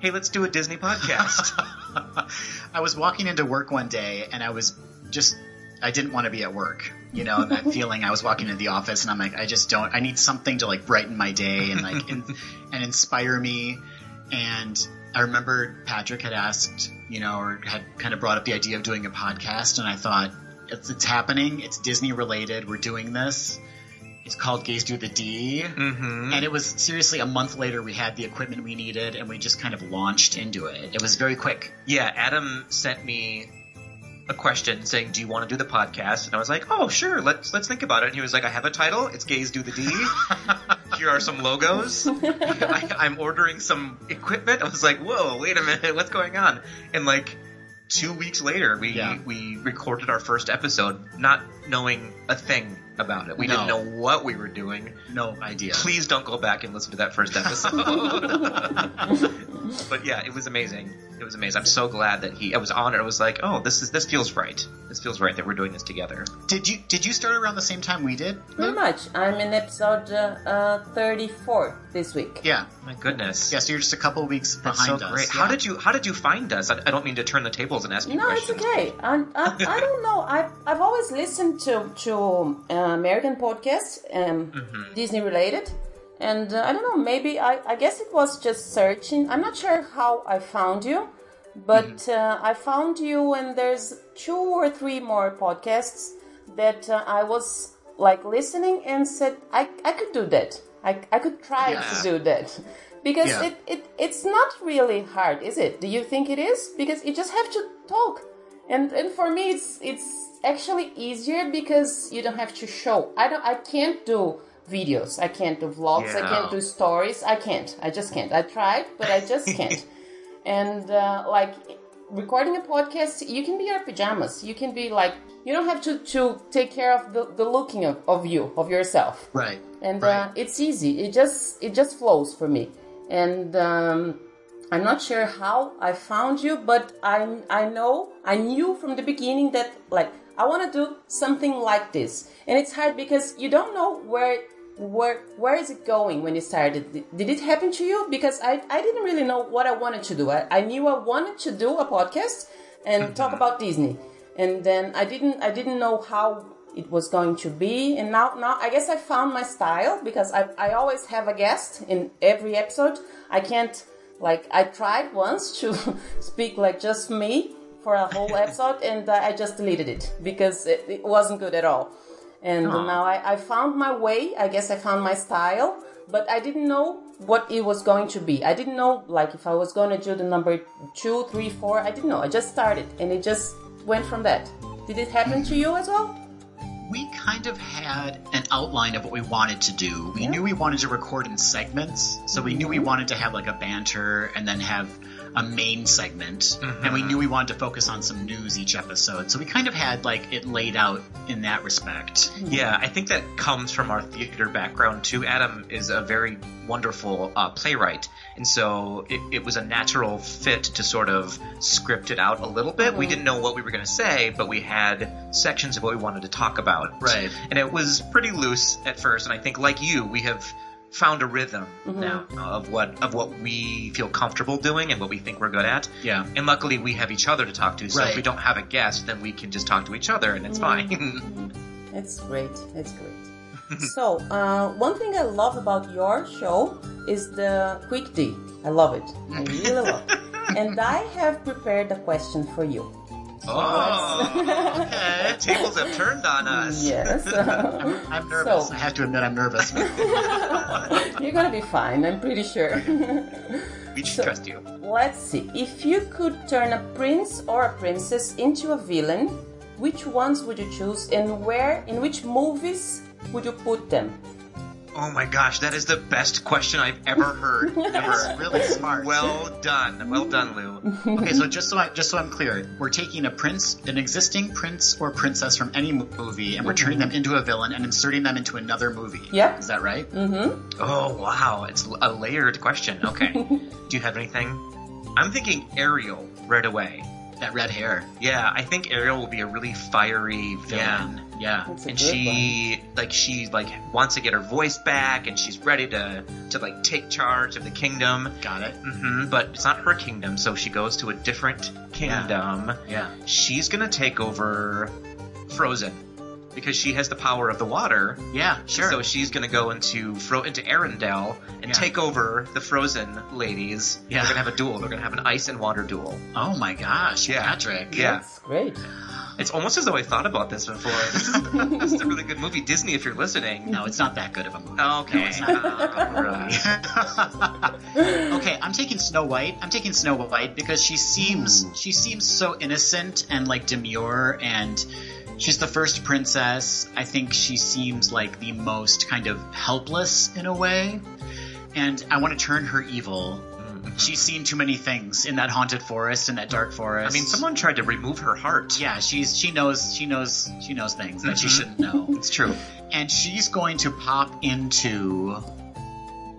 hey, let's do a Disney podcast." *laughs* I was walking into work one day and I was just I didn't want to be at work. You know, that *laughs* feeling I was walking into the office and I'm like, I just don't I need something to like brighten my day and like in, and inspire me. And I remember Patrick had asked, you know, or had kind of brought up the idea of doing a podcast and I thought it's, it's happening. It's Disney related. We're doing this. It's called Gaze Do the D. hmm And it was seriously a month later we had the equipment we needed and we just kind of launched into it. It was very quick. Yeah, Adam sent me a question saying, "Do you want to do the podcast?" And I was like, "Oh, sure. Let's let's think about it." And he was like, "I have a title. It's Gaze Do the D. *laughs* Here are some logos. I, I'm ordering some equipment." I was like, "Whoa, wait a minute. What's going on?" And like two weeks later, we Yeah. we recorded our first episode, not knowing a thing about it. We didn't know what we were doing. No idea. Please don't go back and listen to that first episode. *laughs* but yeah, it was amazing. It was amazing. I'm so glad that he. I was honored. I was like, oh, this is this feels right. This feels right that we're doing this together. Did you did you start around the same time we did? Pretty much. I'm in episode uh, uh, 34 this week. Yeah. My goodness. Yeah, so you're just a couple weeks That's behind so us. great. Yeah. How did you How did you find us? I, I don't mean to turn the tables and ask you No, it's okay. I, I, *laughs* I don't know. I've, I've always listened to to uh, American podcasts, um, Mm-hmm. Disney related, and uh, I don't know. Maybe I, I guess it was just searching. I'm not sure how I found you, but Mm-hmm. uh, I found you, and there's two or three more podcasts that uh, I was like listening and said I, I could do that. I, I could try Yeah. to do that. Because Yeah. it, it, it's not really hard, is it? Do you think it is? Because you just have to talk. And and for me it's it's actually easier because you don't have to show. I don't I can't do videos. I can't do vlogs. I can't do stories. I can't. I just can't. I tried, but I just *laughs* can't. and uh, like recording a podcast, you can be your pajamas. You can be like you don't have to to take care of the, the looking of, of you of yourself Right. And Right. uh, it's easy. It just it just flows for me, and um, I'm not sure how I found you, but I I know I knew from the beginning that like I want to do something like this, and it's hard because you don't know where where where is it going when you started. Did, it happen to you? Because I I didn't really know what I wanted to do. I, I knew I wanted to do a podcast and talk about Disney, and then I didn't I didn't know how it was going to be. And now now i guess i found my style because i, I always have a guest in every episode. I can't like i tried once to *laughs* speak like just me for a whole *laughs* episode and uh, i just deleted it because it, it wasn't good at all. And now I, I found my way. I guess i found my style but i didn't know what it was going to be. I didn't know like if i was going to do the number two three four. I didn't know. I just started and it just went from that. Did it happen to you as well we kind of had an outline of what we wanted to do. We knew we wanted to record in segments, so we knew we mm-hmm. wanted to have like a banter and then have a main segment, and we knew we wanted to focus on some news each episode. So we kind of had like it laid out in that respect. Yeah, I think that comes from our theater background too. Adam is a very wonderful uh, playwright, and so it, it was a natural fit to sort of script it out a little bit. We didn't know what we were going to say, but we had sections of what we wanted to talk about. Right. And it was pretty loose at first, and I think, like you, we have found a rhythm now of what of what we feel comfortable doing and what we think we're good at. Yeah. And luckily, we have each other to talk to. So Right. if we don't have a guest, then we can just talk to each other, and it's fine. *laughs* It's great. It's great. *laughs* so, uh, one thing I love about your show is the quick D. I love it. I really love it. *laughs* And I have prepared a question for you. Oh, *laughs* okay. Tables have turned on us. Yes. *laughs* I'm nervous. So- I have to admit, I'm nervous. *laughs* You're gonna be fine, I'm pretty sure. We should trust you. Let's see. If you could turn a prince or a princess into a villain, which ones would you choose and where, in which movies would you put them? Oh my gosh, that is the best question I've ever heard. *laughs* Ever. really smart. Well done. Well done, Lou. Okay, so just so I, just so I'm clear, we're taking a prince, an existing prince or princess from any movie, and we're turning them into a villain and inserting them into another movie. Yep. Is that right? Mm-hmm. Oh, wow. It's a layered question. Okay. *laughs* Do you have anything? I'm thinking Ariel right away. That red hair. Yeah, I think Ariel will be a really fiery villain. Yeah. Yeah. And good she like she like wants to get her voice back and she's ready to to like take charge of the kingdom Got it. hmm but it's not her kingdom so she goes to a different kingdom Yeah. she's gonna take over frozen because she has the power of the water Yeah. Sure. so she's gonna go into Fro- into Arendelle and Yeah. take over the frozen ladies Yeah. they're gonna have a duel they're gonna have an ice and water duel oh my gosh, Yeah. Patrick. Yeah. That's great. It's almost as though I thought about this before this is, *laughs* this is a really good movie Disney if you're listening No, it's not that good of a movie. Oh, okay. No, it's not. Alright. *laughs* okay, I'm taking Snow White. I'm taking Snow White because she seems Ooh. she seems so innocent and like demure and she's the first princess. I think she seems like the most kind of helpless in a way. And I want to turn her evil. She's seen too many things in that haunted forest, in that dark forest. I mean, someone tried to remove her heart. Yeah, she's she knows she knows she knows things that she Mhm. shouldn't know. It's true. and she's going to pop into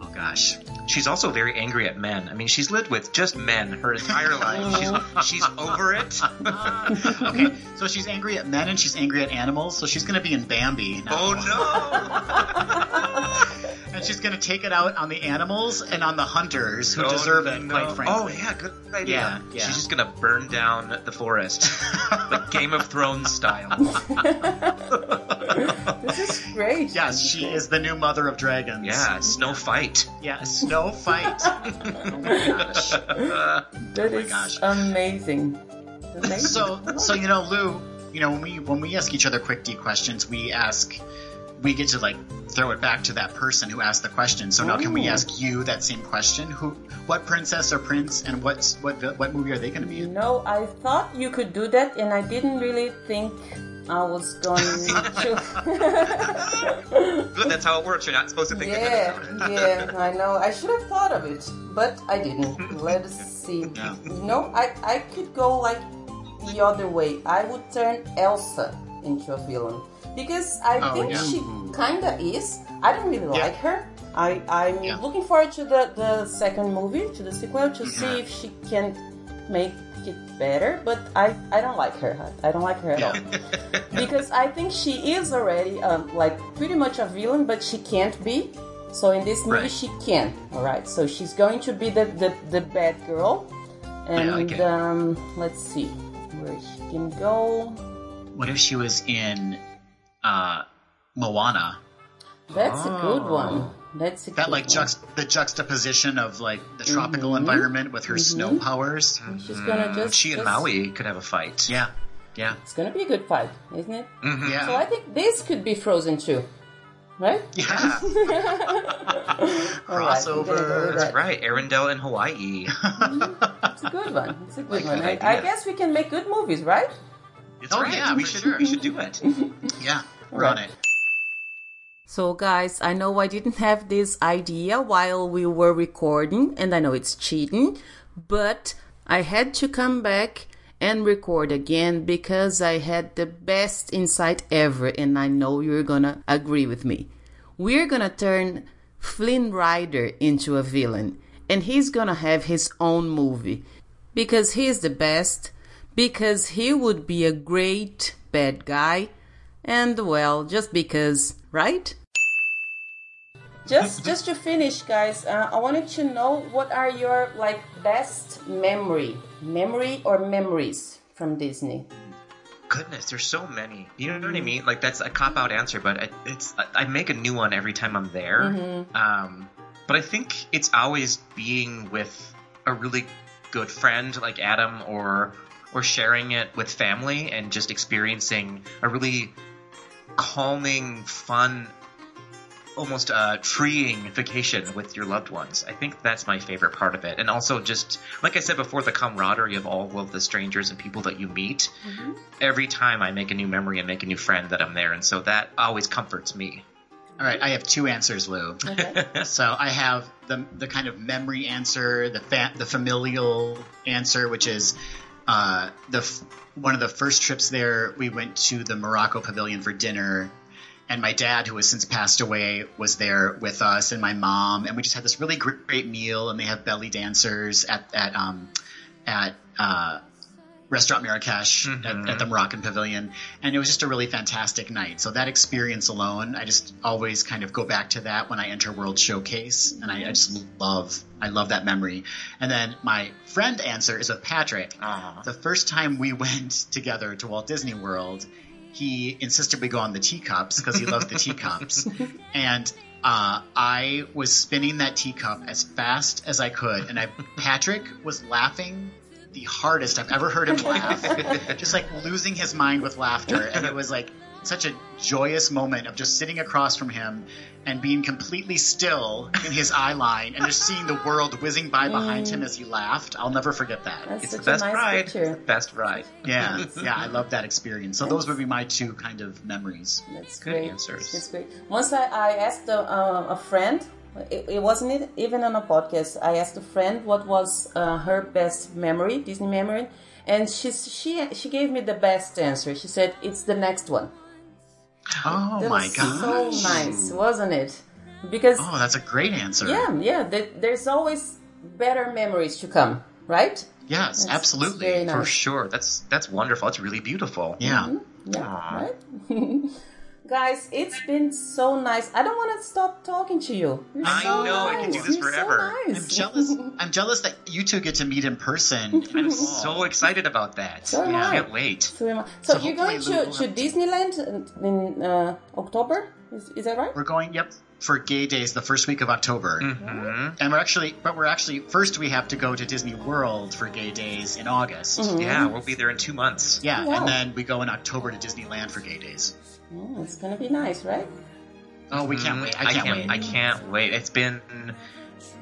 oh gosh She's also very angry at men. I mean, she's lived with just men her entire life. She's she's over it. *laughs* okay so she's angry at men and she's angry at animals so she's going to be in bambi now. Oh no! *laughs* and she's going to take it out on the animals and on the hunters who no! deserve it Oh, no. quite frankly Oh yeah, good idea. Yeah, yeah. She's just gonna burn down the forest, *laughs* like Game of Thrones style. This is great. yes she is the new mother of dragons Yeah, Snow Fight. yeah snow fight *laughs* oh my gosh That my is gosh. amazing. Amazing. so so you know lou you know when we when we ask each other quick d questions we ask we get to like throw it back to that person who asked the question so now can we ask you that same question who what princess or prince and what's what what movie are they going to be in No, I thought you could do that, and I didn't really think I was going to. Good, *laughs* that's how it works. You're not supposed to think yeah, ahead yeah, I know. I should have thought of it, but I didn't. Let us *laughs* see. Yeah. No, I, I could go like the other way. I would turn Elsa into a villain because I Oh, think yeah. she kinda is. I don't really Yeah. like her. I, I'm looking forward to the, the second movie, to the sequel, to see Mhm. if she can make it better. But I, I don't like her. I don't like her at all *laughs* because I think she is already um, like pretty much a villain, but she can't be. So in this movie, Right. she can. All right. So she's going to be the the, the bad girl, and like it. um, let's see where she can go. what if she was in uh moana That's a good Oh. one. That's a that good like juxt- the juxtaposition of like the tropical Mhm. environment with her snow powers She's gonna just She and just- Maui could have a fight. yeah yeah It's gonna be a good fight, isn't it? Mhm. yeah So I think this could be Frozen too, right? yeah *laughs* *laughs* All right, we're go Crossover. that. That's right, Arendelle in Hawaii. *laughs* It's a good one. It's a good Like one. that I, I guess we can make good movies, right? It's Oh, right. yeah, we should sure. we should do it. yeah we're Right. on it So, guys, I know I didn't have this idea while we were recording, and I know it's cheating, but I had to come back and record again because I had the best insight ever, and I know you're gonna agree with me. We're gonna turn Flynn Rider into a villain, and he's gonna have his own movie because he's the best, because he would be a great bad guy, and well, just because, right? Just just to finish, guys, uh, I wanted to know what are your like best memory, memory or memories from Disney. Goodness, there's so many. You know what I mean? Like that's a cop out answer, but it, it's I I make a new one every time I'm there. Um, but I think it's always being with a really good friend like Adam, or or sharing it with family and just experiencing a really calming, fun, almost uh, freeing vacation with your loved ones. I think that's my favorite part of it. And also just, like I said before, the camaraderie of all of the strangers and people that you meet. Every time I make a new memory and make a new friend that I'm there. And so that always comforts me. All right, I have two answers, Lou. Okay. *laughs* So I have the the kind of memory answer, the fa- the familial answer, which is uh, the f- one of the first trips there. We went to the Morocco Pavilion for dinner, and my dad, who has since passed away, was there with us, and my mom, and we just had this really great, great meal. And they have belly dancers at at um, at uh, Restaurant Marrakesh at, at the Moroccan Pavilion, and it was just a really fantastic night. So that experience alone, I just always kind of go back to that when I enter World Showcase, and I, I just love, I love that memory. And then my friend answer is with Patrick. Aw. The first time we *laughs* went together to Walt Disney World, he insisted we go on the teacups because he loves the teacups, *laughs* and. Uh, I was spinning that teacup as fast as I could, and I Patrick was laughing the hardest I've ever heard him laugh, just like losing his mind with laughter. And it was like such a joyous moment of just sitting across from him and being completely still in his eye line and just seeing the world whizzing by behind him as he laughed. I'll never forget that. That's It's the such best a nice ride. picture. Best ride. Yeah, *laughs* yeah, I love that experience. So those would be my two kind of memories. That's Good great. answers. That's great. Once I, I asked a, uh, a friend, it, it wasn't it- even on a podcast. I asked a friend what was uh, her best memory, Disney memory, and she she she gave me the best answer. She said it's the next one. Oh That my god. so nice, wasn't it? Because Oh, that's a great answer. yeah, yeah, there, there's always better memories to come, right? Yes, That's absolutely. nice. For sure. That's that's wonderful. That's really beautiful. Yeah. Yeah, Aw. right? *laughs* Guys, it's been so nice. I don't want to stop talking to you. You're I so know, I can do this You're forever. So nice. I'm jealous. I'm jealous that you two get to meet in person. *laughs* I'm so excited about that. So am I I. can't wait. So, so So you're going to, Lou to Disneyland in uh, October? Is, is that right? We're going, yep, for Gay Days the first week of October. hmm And we're actually, but we're actually, first we have to go to Disney World for Gay Days in August. Yeah, we'll be there in two months. Yeah, Wow. and then we go in October to Disneyland for Gay Days. Oh, it's gonna be nice, right? Oh, we can't wait. I can't, wait. I can't wait. It's been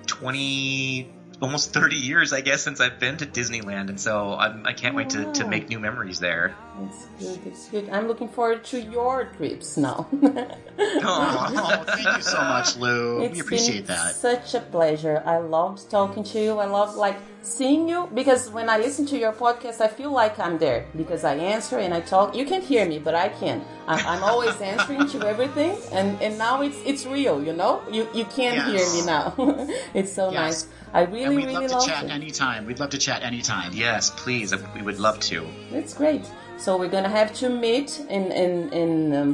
20, almost 30 years, I guess, since I've been to Disneyland, and so I'm, I can't wait to, to make new memories there. It's good. It's good. I'm looking forward to your trips now. *laughs* *laughs* Oh, thank you so much, Lou. It's we appreciate been that. Such a pleasure. I loved talking to you. I love like seeing you because when I listen to your podcast, I feel like I'm there because I answer and I talk. You can't hear me, but I can. I'm, I'm always answering to everything, and and now it's it's real. You know, you you can Yes. hear me now. *laughs* it's so Yes. nice. I really And we'd really love to chat it. anytime. We'd love to chat anytime. Yes, please. We would love to. It's great. So we're gonna have to meet in in in um,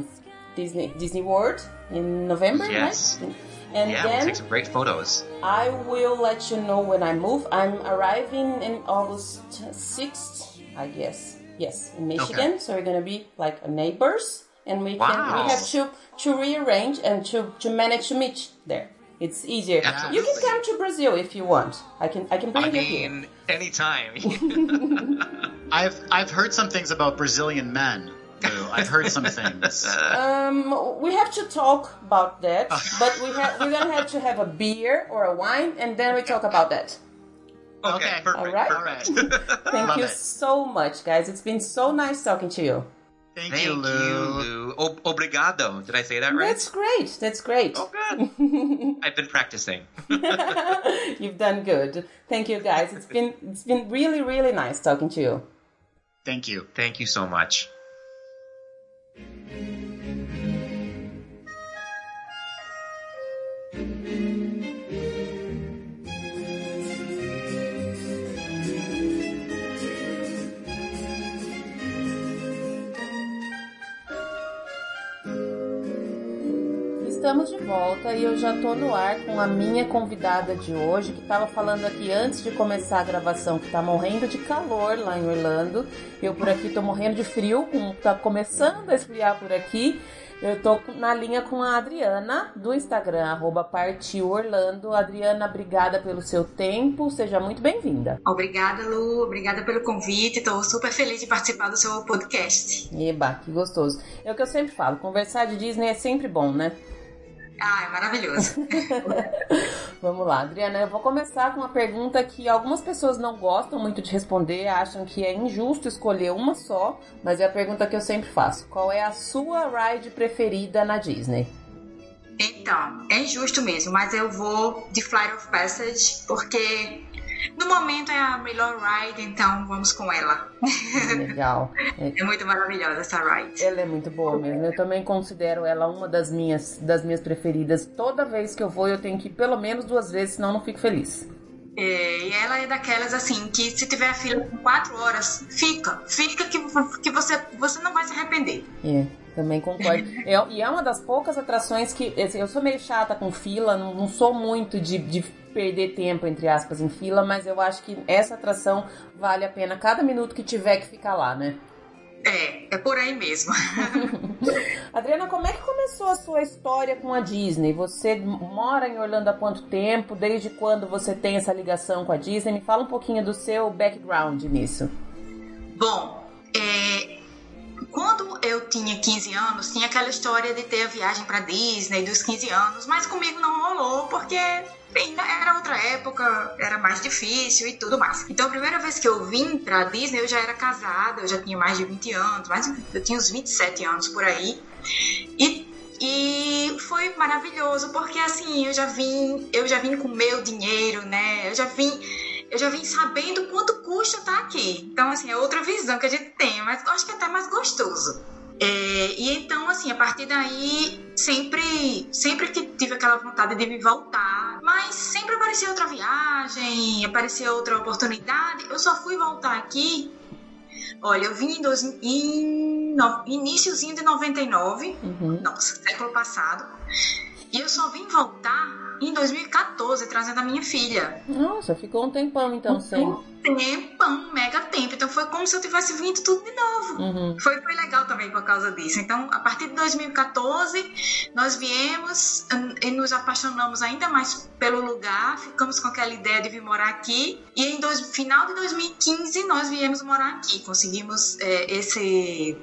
Disney Disney World in November, Yes. right? And yeah, we'll take some great photos. I will let you know when I move. I'm arriving in August 6th, I guess. Yes, in Michigan. So we're gonna be like neighbors, and we can we have to to rearrange and to to manage to meet there. It's easier. Absolutely. You can come to Brazil if you want. I can I can bring I you here. mean, anytime. *laughs* *laughs* I've I've heard some things about Brazilian men. Lou. I've heard some things. Um, we have to talk about that, *laughs* but we have we're gonna have to have a beer or a wine, and then we talk about that. okay, Okay. perfect. All right. All right. Thank Love you it. so much, guys. It's been so nice talking to you. Thank, Thank you, you, Lou. Lou. Ob- obrigado. Did I say that right? That's great. That's great. Oh, good. *laughs* I've been practicing. *laughs* *laughs* You've done good. Thank you, guys. It's been it's been really really nice talking to you. Thank you. Thank you so much. Estamos de volta e eu já tô no ar com a minha convidada de hoje, que estava falando aqui antes de começar a gravação, que tá morrendo de calor lá em Orlando. Eu por aqui tô morrendo de frio, tá começando a esfriar por aqui. Eu tô na linha com a Adriana do Instagram, arroba Partiu Orlando. Adriana, obrigada pelo seu tempo, seja muito bem-vinda. Obrigada, Lu. Obrigada pelo convite. Estou super feliz de participar do seu podcast. Eba, que gostoso. É o que eu sempre falo, conversar de Disney é sempre bom, né? Ah, é maravilhoso. *laughs* Vamos lá, Adriana, eu vou começar com uma pergunta que algumas pessoas não gostam muito de responder, acham que é injusto escolher uma só, mas é a pergunta que eu sempre faço. Qual é a sua ride preferida na Disney? é injusto mesmo, mas eu vou de Flight of Passage porque no momento é a melhor ride, então vamos com ela. Legal. *laughs* É, muito maravilhosa essa ride. Ela é muito boa mesmo. Eu também considero ela uma das minhas, das minhas preferidas. Toda vez que eu vou, eu tenho que ir pelo menos duas vezes, senão eu não fico feliz. É, e ela é daquelas assim que se tiver a fila com quatro horas, fica, fica que, que você, você não vai se arrepender. É, também concordo. *laughs* eu, e é uma das poucas atrações que assim, eu sou meio chata com fila, não, não sou muito de, de perder tempo, entre aspas, em fila, mas eu acho que essa atração vale a pena cada minuto que tiver que ficar lá, né? É, é por aí mesmo. *laughs* *laughs* Adriana, como é que começou a sua história com a Disney? Você mora em Orlando há quanto tempo? Desde quando você tem essa ligação com a Disney? Me fala um pouquinho do seu background nisso. Bom, é, quando eu tinha 15 anos, tinha aquela história de ter a viagem para Disney dos 15 anos, mas comigo não rolou porque bem, era outra época, era mais difícil e tudo mais. Então, a primeira vez que eu vim pra Disney, eu já era casada, eu já tinha mais de 20 anos, mais, eu tinha uns 27 anos por aí. E e foi maravilhoso porque assim eu já vim eu já vim com meu dinheiro né eu já vim eu já vim sabendo quanto custa estar aqui então assim é outra visão que a gente tem mas acho que é até mais gostoso é, e então, assim, a partir daí, sempre, sempre que tive aquela vontade de me voltar, mas sempre aparecia outra viagem, aparecia outra oportunidade, eu só fui voltar aqui. Olha, eu vim em, dois, em no, iníciozinho de 99, uhum. nossa, século passado, e eu só vim voltar em 2014, trazendo a minha filha. Nossa, ficou um tempão então sem. Um tempão, mega tempo. Então foi como se eu tivesse vindo tudo de novo. Uhum. Foi, foi legal também por causa disso. Então, a partir de 2014, nós viemos e nos apaixonamos ainda mais pelo lugar, ficamos com aquela ideia de vir morar aqui. E em dois, final de 2015, nós viemos morar aqui. Conseguimos é, esse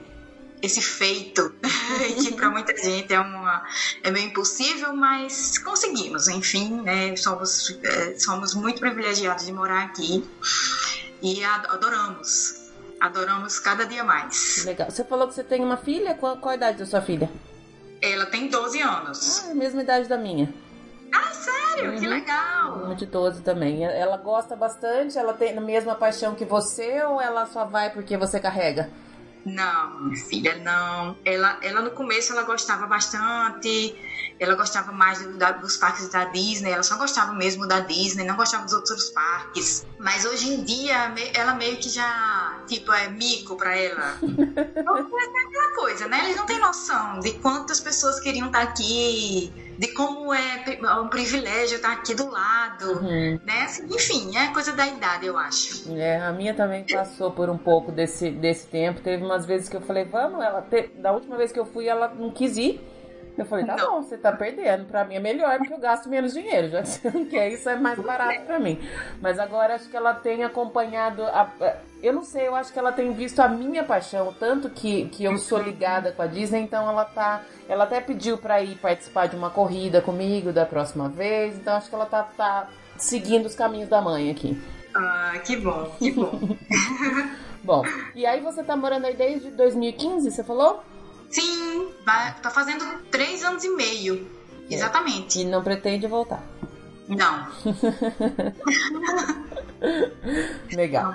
esse feito *laughs* que para muita gente é uma é meio impossível, mas conseguimos. Enfim, né, somos é, somos muito privilegiados de morar aqui e adoramos. Adoramos cada dia mais. Legal. Você falou que você tem uma filha? Qual, qual a idade da sua filha? Ela tem 12 anos. Ah, a mesma idade da minha. Ah, sério? Uhum. Que legal! Uma de 12 também. Ela gosta bastante? Ela tem a mesma paixão que você ou ela só vai porque você carrega? Não, minha filha, não. Ela, ela no começo ela gostava bastante, ela gostava mais do, da, dos parques da Disney, ela só gostava mesmo da Disney, não gostava dos outros parques. Mas hoje em dia ela meio que já, tipo, é mico pra ela. *laughs* é aquela coisa, né? Eles não têm noção de quantas pessoas queriam estar aqui, de como é um privilégio estar aqui do lado, uhum. né? Assim, enfim, é coisa da idade, eu acho. É, a minha também passou por um pouco desse, desse tempo. Teve umas vezes que eu falei, vamos, ela te... da última vez que eu fui, ela não quis ir. Eu falei, tá não. bom, você tá perdendo. Pra mim é melhor porque eu gasto menos dinheiro. Já *laughs* que você não quer, isso é mais barato pra mim. Mas agora acho que ela tem acompanhado. A, eu não sei, eu acho que ela tem visto a minha paixão, tanto que, que eu sou ligada com a Disney, então ela tá. Ela até pediu pra ir participar de uma corrida comigo da próxima vez. Então acho que ela tá, tá seguindo os caminhos da mãe aqui. Ah, que bom, que bom. *laughs* bom, e aí você tá morando aí desde 2015, você falou? Sim, vai, tá fazendo três anos e meio. É. Exatamente. E não pretende voltar? Não. Legal.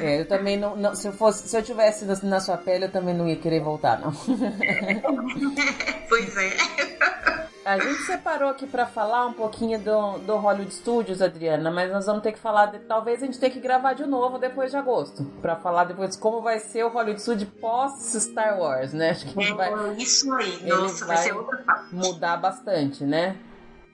É, eu também não, não, se eu fosse, se eu tivesse na sua pele, eu também não ia querer voltar, não. *laughs* pois é. A gente separou aqui para falar um pouquinho do, do Hollywood Studios, Adriana, mas nós vamos ter que falar, de, talvez a gente tenha que gravar de novo depois de agosto, para falar depois como vai ser o Hollywood Studios pós Star Wars, né? Acho que é, vai, isso aí, nossa, vai, vai ser outra mudar bastante, né?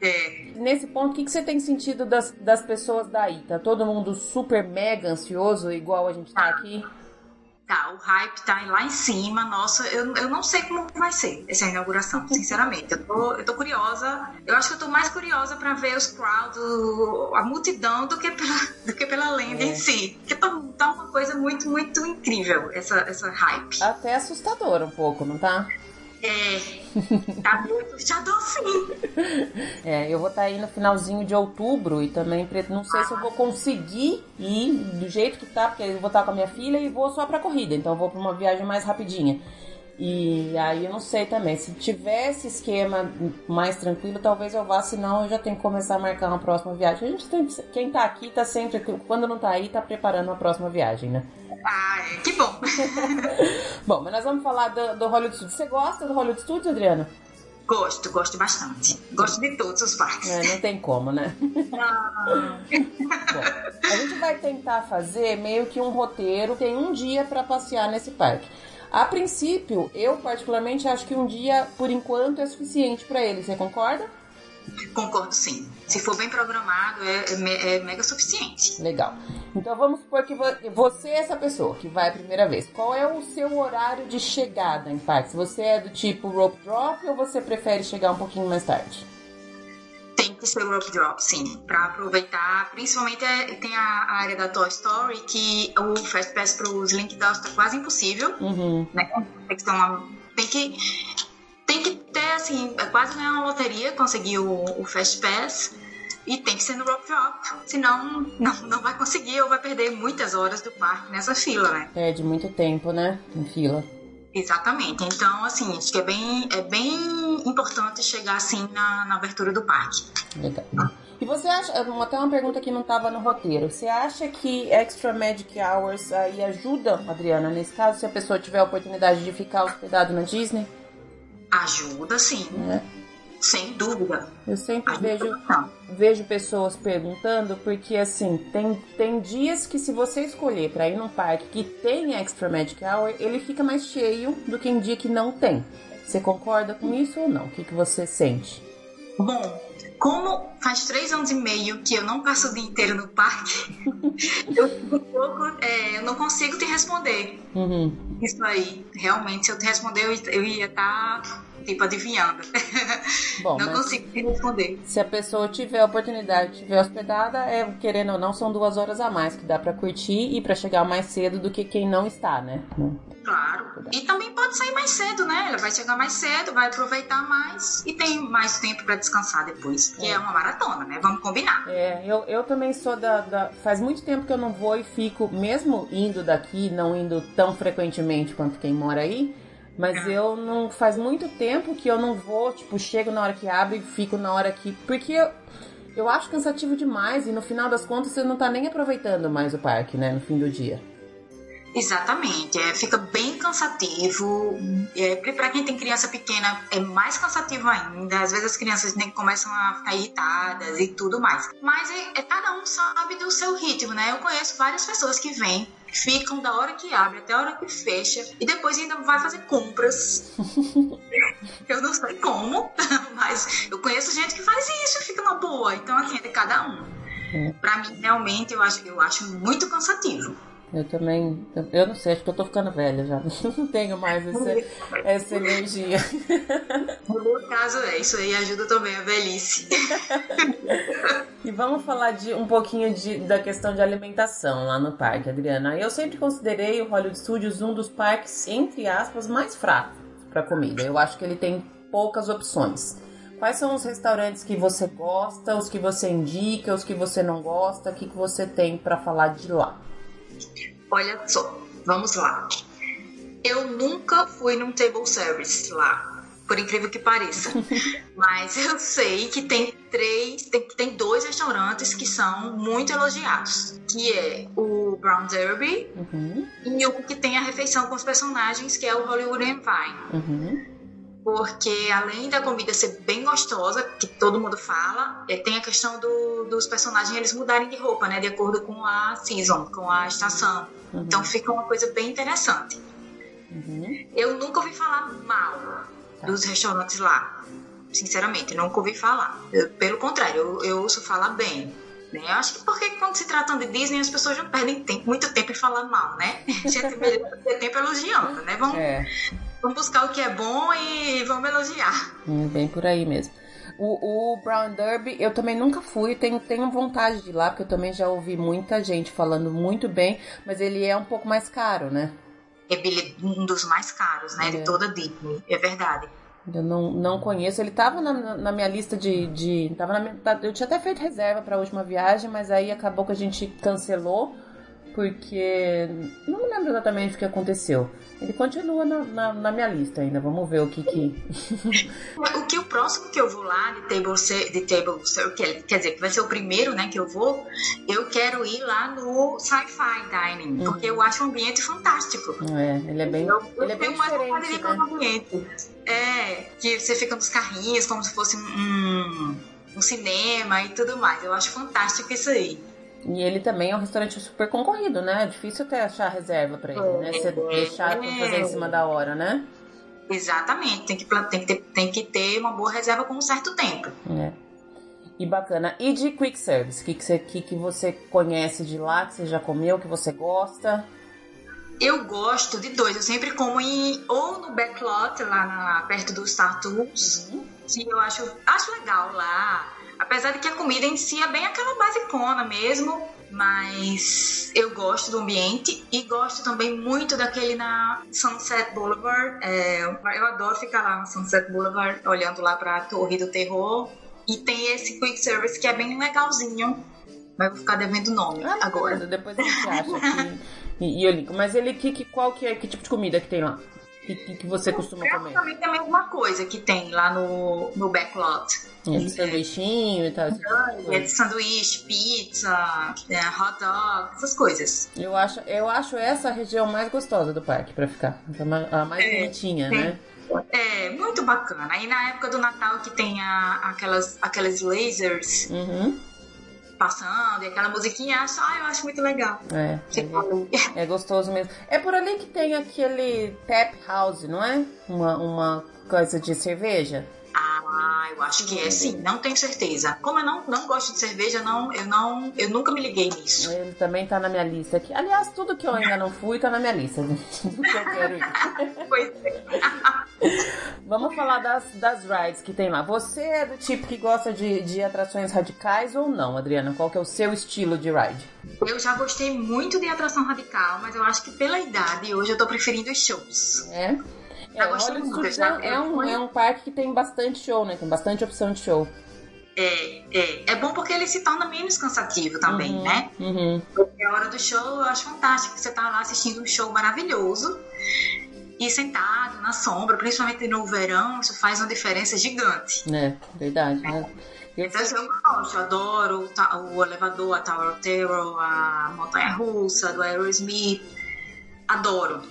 É. Nesse ponto, o que, que você tem sentido das, das pessoas daí? Tá todo mundo super mega ansioso, igual a gente tá aqui? Tá, o hype tá lá em cima. Nossa, eu, eu não sei como vai ser essa inauguração, sinceramente. Eu tô, eu tô curiosa. Eu acho que eu tô mais curiosa para ver os crowds, a multidão, do que pela, do que pela lenda é. em si. Porque tá, tá uma coisa muito, muito incrível, essa, essa hype. Até assustadora um pouco, não tá? É, tá muito assustador sim. É, eu vou estar tá aí no finalzinho de outubro e também não sei se eu vou conseguir ir do jeito que tá, porque eu vou estar tá com a minha filha e vou só pra corrida, então eu vou pra uma viagem mais rapidinha. E aí eu não sei também. Se tivesse esquema mais tranquilo, talvez eu vá, senão eu já tenho que começar a marcar uma próxima viagem. A gente tem. Quem tá aqui tá sempre. Quando não tá aí, tá preparando uma próxima viagem, né? Ah, é, que bom! *laughs* bom, mas nós vamos falar do, do Hollywood Studios. Você gosta do Hollywood Studios, Adriana? Gosto, gosto bastante. Gosto de todos os parques. É, não tem como, né? Não. *laughs* Bom, a gente vai tentar fazer meio que um roteiro. Tem um dia para passear nesse parque. A princípio, eu particularmente acho que um dia, por enquanto, é suficiente para ele. Você concorda? Concordo sim. Se for bem programado, é, é, é, mega suficiente. Legal. Então vamos supor que você é essa pessoa que vai a primeira vez. Qual é o seu horário de chegada em parques? Você é do tipo rope drop ou você prefere chegar um pouquinho mais tarde? Tem que ser rope drop, sim, para aproveitar. Principalmente é, tem a, a, área da Toy Story que o Fast Pass para os Link Dolls tá quase impossível. Uhum. Né? Tem que, uma, tem que tem que ter assim, é quase ganhar uma loteria, conseguir o, o Fast Pass. E tem que ser no rope drop, senão não, não vai conseguir ou vai perder muitas horas do parque nessa fila, né? Perde muito tempo, né? Em fila. Exatamente. Então, assim, acho que é bem, é bem importante chegar assim na, na abertura do parque. Legal. E você acha, até uma pergunta que não estava no roteiro, você acha que Extra Magic Hours aí ajuda, Adriana, nesse caso, se a pessoa tiver a oportunidade de ficar hospedado na Disney? Ajuda sim. É. Sem dúvida. Eu sempre vejo, vejo pessoas perguntando, porque assim, tem, tem dias que se você escolher para ir num parque que tem Extra Magic Hour, ele fica mais cheio do que em dia que não tem. Você concorda com isso ou não? O que, que você sente? Bom, como faz três anos e meio que eu não passo o dia inteiro no parque, *laughs* eu um pouco, é, eu não consigo te responder. Uhum. Isso aí, realmente, se eu te responder, eu ia estar tá, tipo adivinhando. Bom, não consigo te responder. Se a pessoa tiver a oportunidade, tiver hospedada, é querendo ou não, são duas horas a mais que dá para curtir e para chegar mais cedo do que quem não está, né? Claro. E também pode sair mais cedo, né? Ela vai chegar mais cedo, vai aproveitar mais e tem mais tempo para descansar depois. Porque é. é. uma maratona, né? Vamos combinar. É, eu, eu também sou da, da, Faz muito tempo que eu não vou e fico, mesmo indo daqui, não indo tão frequentemente quanto quem mora aí. Mas é. eu não. Faz muito tempo que eu não vou, tipo, chego na hora que abre e fico na hora que. Porque eu, eu acho cansativo demais e no final das contas você não tá nem aproveitando mais o parque, né? No fim do dia. Exatamente, é, fica bem cansativo. É, para quem tem criança pequena, é mais cansativo ainda. Às vezes as crianças nem começam a ficar irritadas e tudo mais. Mas é, é, cada um sabe do seu ritmo, né? Eu conheço várias pessoas que vêm, ficam da hora que abre até a hora que fecha e depois ainda vai fazer compras. *laughs* eu não sei como, *laughs* mas eu conheço gente que faz isso e fica na boa. Então, assim, é de cada um. É. Para mim, realmente, eu acho, eu acho muito cansativo. Eu também. Eu não sei, acho que eu tô ficando velha já. *laughs* Não tenho mais essa, essa energia. *laughs* No meu caso, é isso aí ajuda também a velhice. E vamos falar de um pouquinho de, da questão de alimentação lá no parque, Adriana. Eu sempre considerei o Hollywood Studios um dos parques, entre aspas, mais fracos para comida. Eu acho que ele tem poucas opções. Quais são os restaurantes que você gosta, os que você indica, os que você não gosta? O que, que você tem para falar de lá? Olha só, vamos lá. Eu nunca fui num table service lá, por incrível que pareça. *laughs* Mas eu sei que tem três, tem, tem dois restaurantes que são muito elogiados, que é o Brown Derby uhum. e o que tem a refeição com os personagens, que é o Hollywood and Vine. Uhum porque além da comida ser bem gostosa, que todo mundo fala, é, tem a questão do, dos personagens eles mudarem de roupa, né, de acordo com a season, com a estação. Uhum. Então fica uma coisa bem interessante. Uhum. Eu nunca ouvi falar mal tá. dos restaurantes lá, sinceramente, nunca ouvi falar. Eu, pelo contrário, eu, eu ouço falar bem. Né? Eu acho que porque quando se tratando de Disney as pessoas já perdem tempo, muito tempo em falar mal, né? *laughs* A gente ter tempo elogiando, né? Vamos, é. vamos buscar o que é bom e vamos elogiar. É bem por aí mesmo. O, o, Brown Derby eu também nunca fui, tenho, tenho vontade de ir lá, porque eu também já ouvi muita gente falando muito bem, mas ele é um pouco mais caro, né? É um dos mais caros, né? É. De toda a Disney, é verdade. Eu não, não conheço. Ele estava na, na, minha lista de. de tava na minha, tá, eu tinha até feito reserva para a última viagem, mas aí acabou que a gente cancelou porque não me lembro exatamente o que aconteceu. Ele continua na, na, na, minha lista ainda. Vamos ver o que que. *laughs* o que o próximo que eu vou lá de Table de Table quer dizer, que vai ser o primeiro, né, que eu vou, eu quero ir lá no Sci-Fi Dining, uhum. porque eu acho um ambiente fantástico. É, ele é bem. Eu, eu ele é bem diferente, né? ambiente. É, que você fica nos carrinhos como se fosse um, um cinema e tudo mais. Eu acho fantástico isso aí. E ele também é um restaurante super concorrido, né? É difícil até achar reserva para ele, né? Você deixar pra fazer em cima da hora, né? Exatamente, tem que, tem, que ter, tem que ter uma boa reserva com um certo tempo. É. E bacana. E de quick service? O que, que, você, que, que você conhece de lá, que você já comeu, que você gosta? Eu gosto de dois. Eu sempre como em, ou no backlot, lá na, perto do Star Tours, uhum. que eu acho, acho legal lá Apesar de que a comida em si é bem aquela basicona mesmo, mas eu gosto do ambiente e gosto também muito daquele na Sunset Boulevard. É, eu adoro ficar lá no Sunset Boulevard, olhando lá para a Torre do Terror. E tem esse quick service que é bem legalzinho. Mas vou ficar devendo o nome ah, agora. Depois a gente acha aqui. e, eu ligo. Mas ele que, que, qual que é que tipo de comida que tem lá? Que, que, você costuma comer? Também tem a mesma coisa que tem lá no, no backlot. É de sanduichinho e tal. É de sanduíche, pizza, é, hot dog, essas coisas. Eu acho, eu acho essa a região mais gostosa do parque pra ficar. A mais é, bonitinha, né? É, muito bacana. Aí na época do Natal que tem a, aquelas, aquelas lasers. Uhum passando e aquela musiquinha, acho, ah, eu acho muito legal. É, é, *laughs* é, gostoso mesmo. É por ali que tem aquele tap house, não é? Uma, uma coisa de cerveja. Ah, eu acho que é sim, não tenho certeza. Como eu não, não gosto de cerveja, não, eu não, eu nunca me liguei nisso. Ele também tá na minha lista aqui. Aliás, tudo que eu ainda não fui tá na minha lista. *laughs* Tudo que eu quero ir. pois é. *laughs* Vamos falar das, das rides que tem lá. Você é do tipo que gosta de, de atrações radicais ou não, Adriana? Qual que é o seu estilo de ride? Eu já gostei muito de atração radical, mas eu acho que pela idade hoje eu tô preferindo os shows. É? É, Hollywood é, um, é um parque que tem bastante show, né? Tem bastante opção de show. É, é, é bom porque ele se torna menos cansativo também, uhum, né? Uhum. Porque a hora do show eu acho fantástico. Você tá lá assistindo um show maravilhoso e sentado na sombra, principalmente no verão, isso faz uma diferença gigante. É, verdade. É. Eu então, sei... eu gosto, eu adoro o, o elevador, a Tower of Terror, a montanha russa do Aerosmith. Adoro.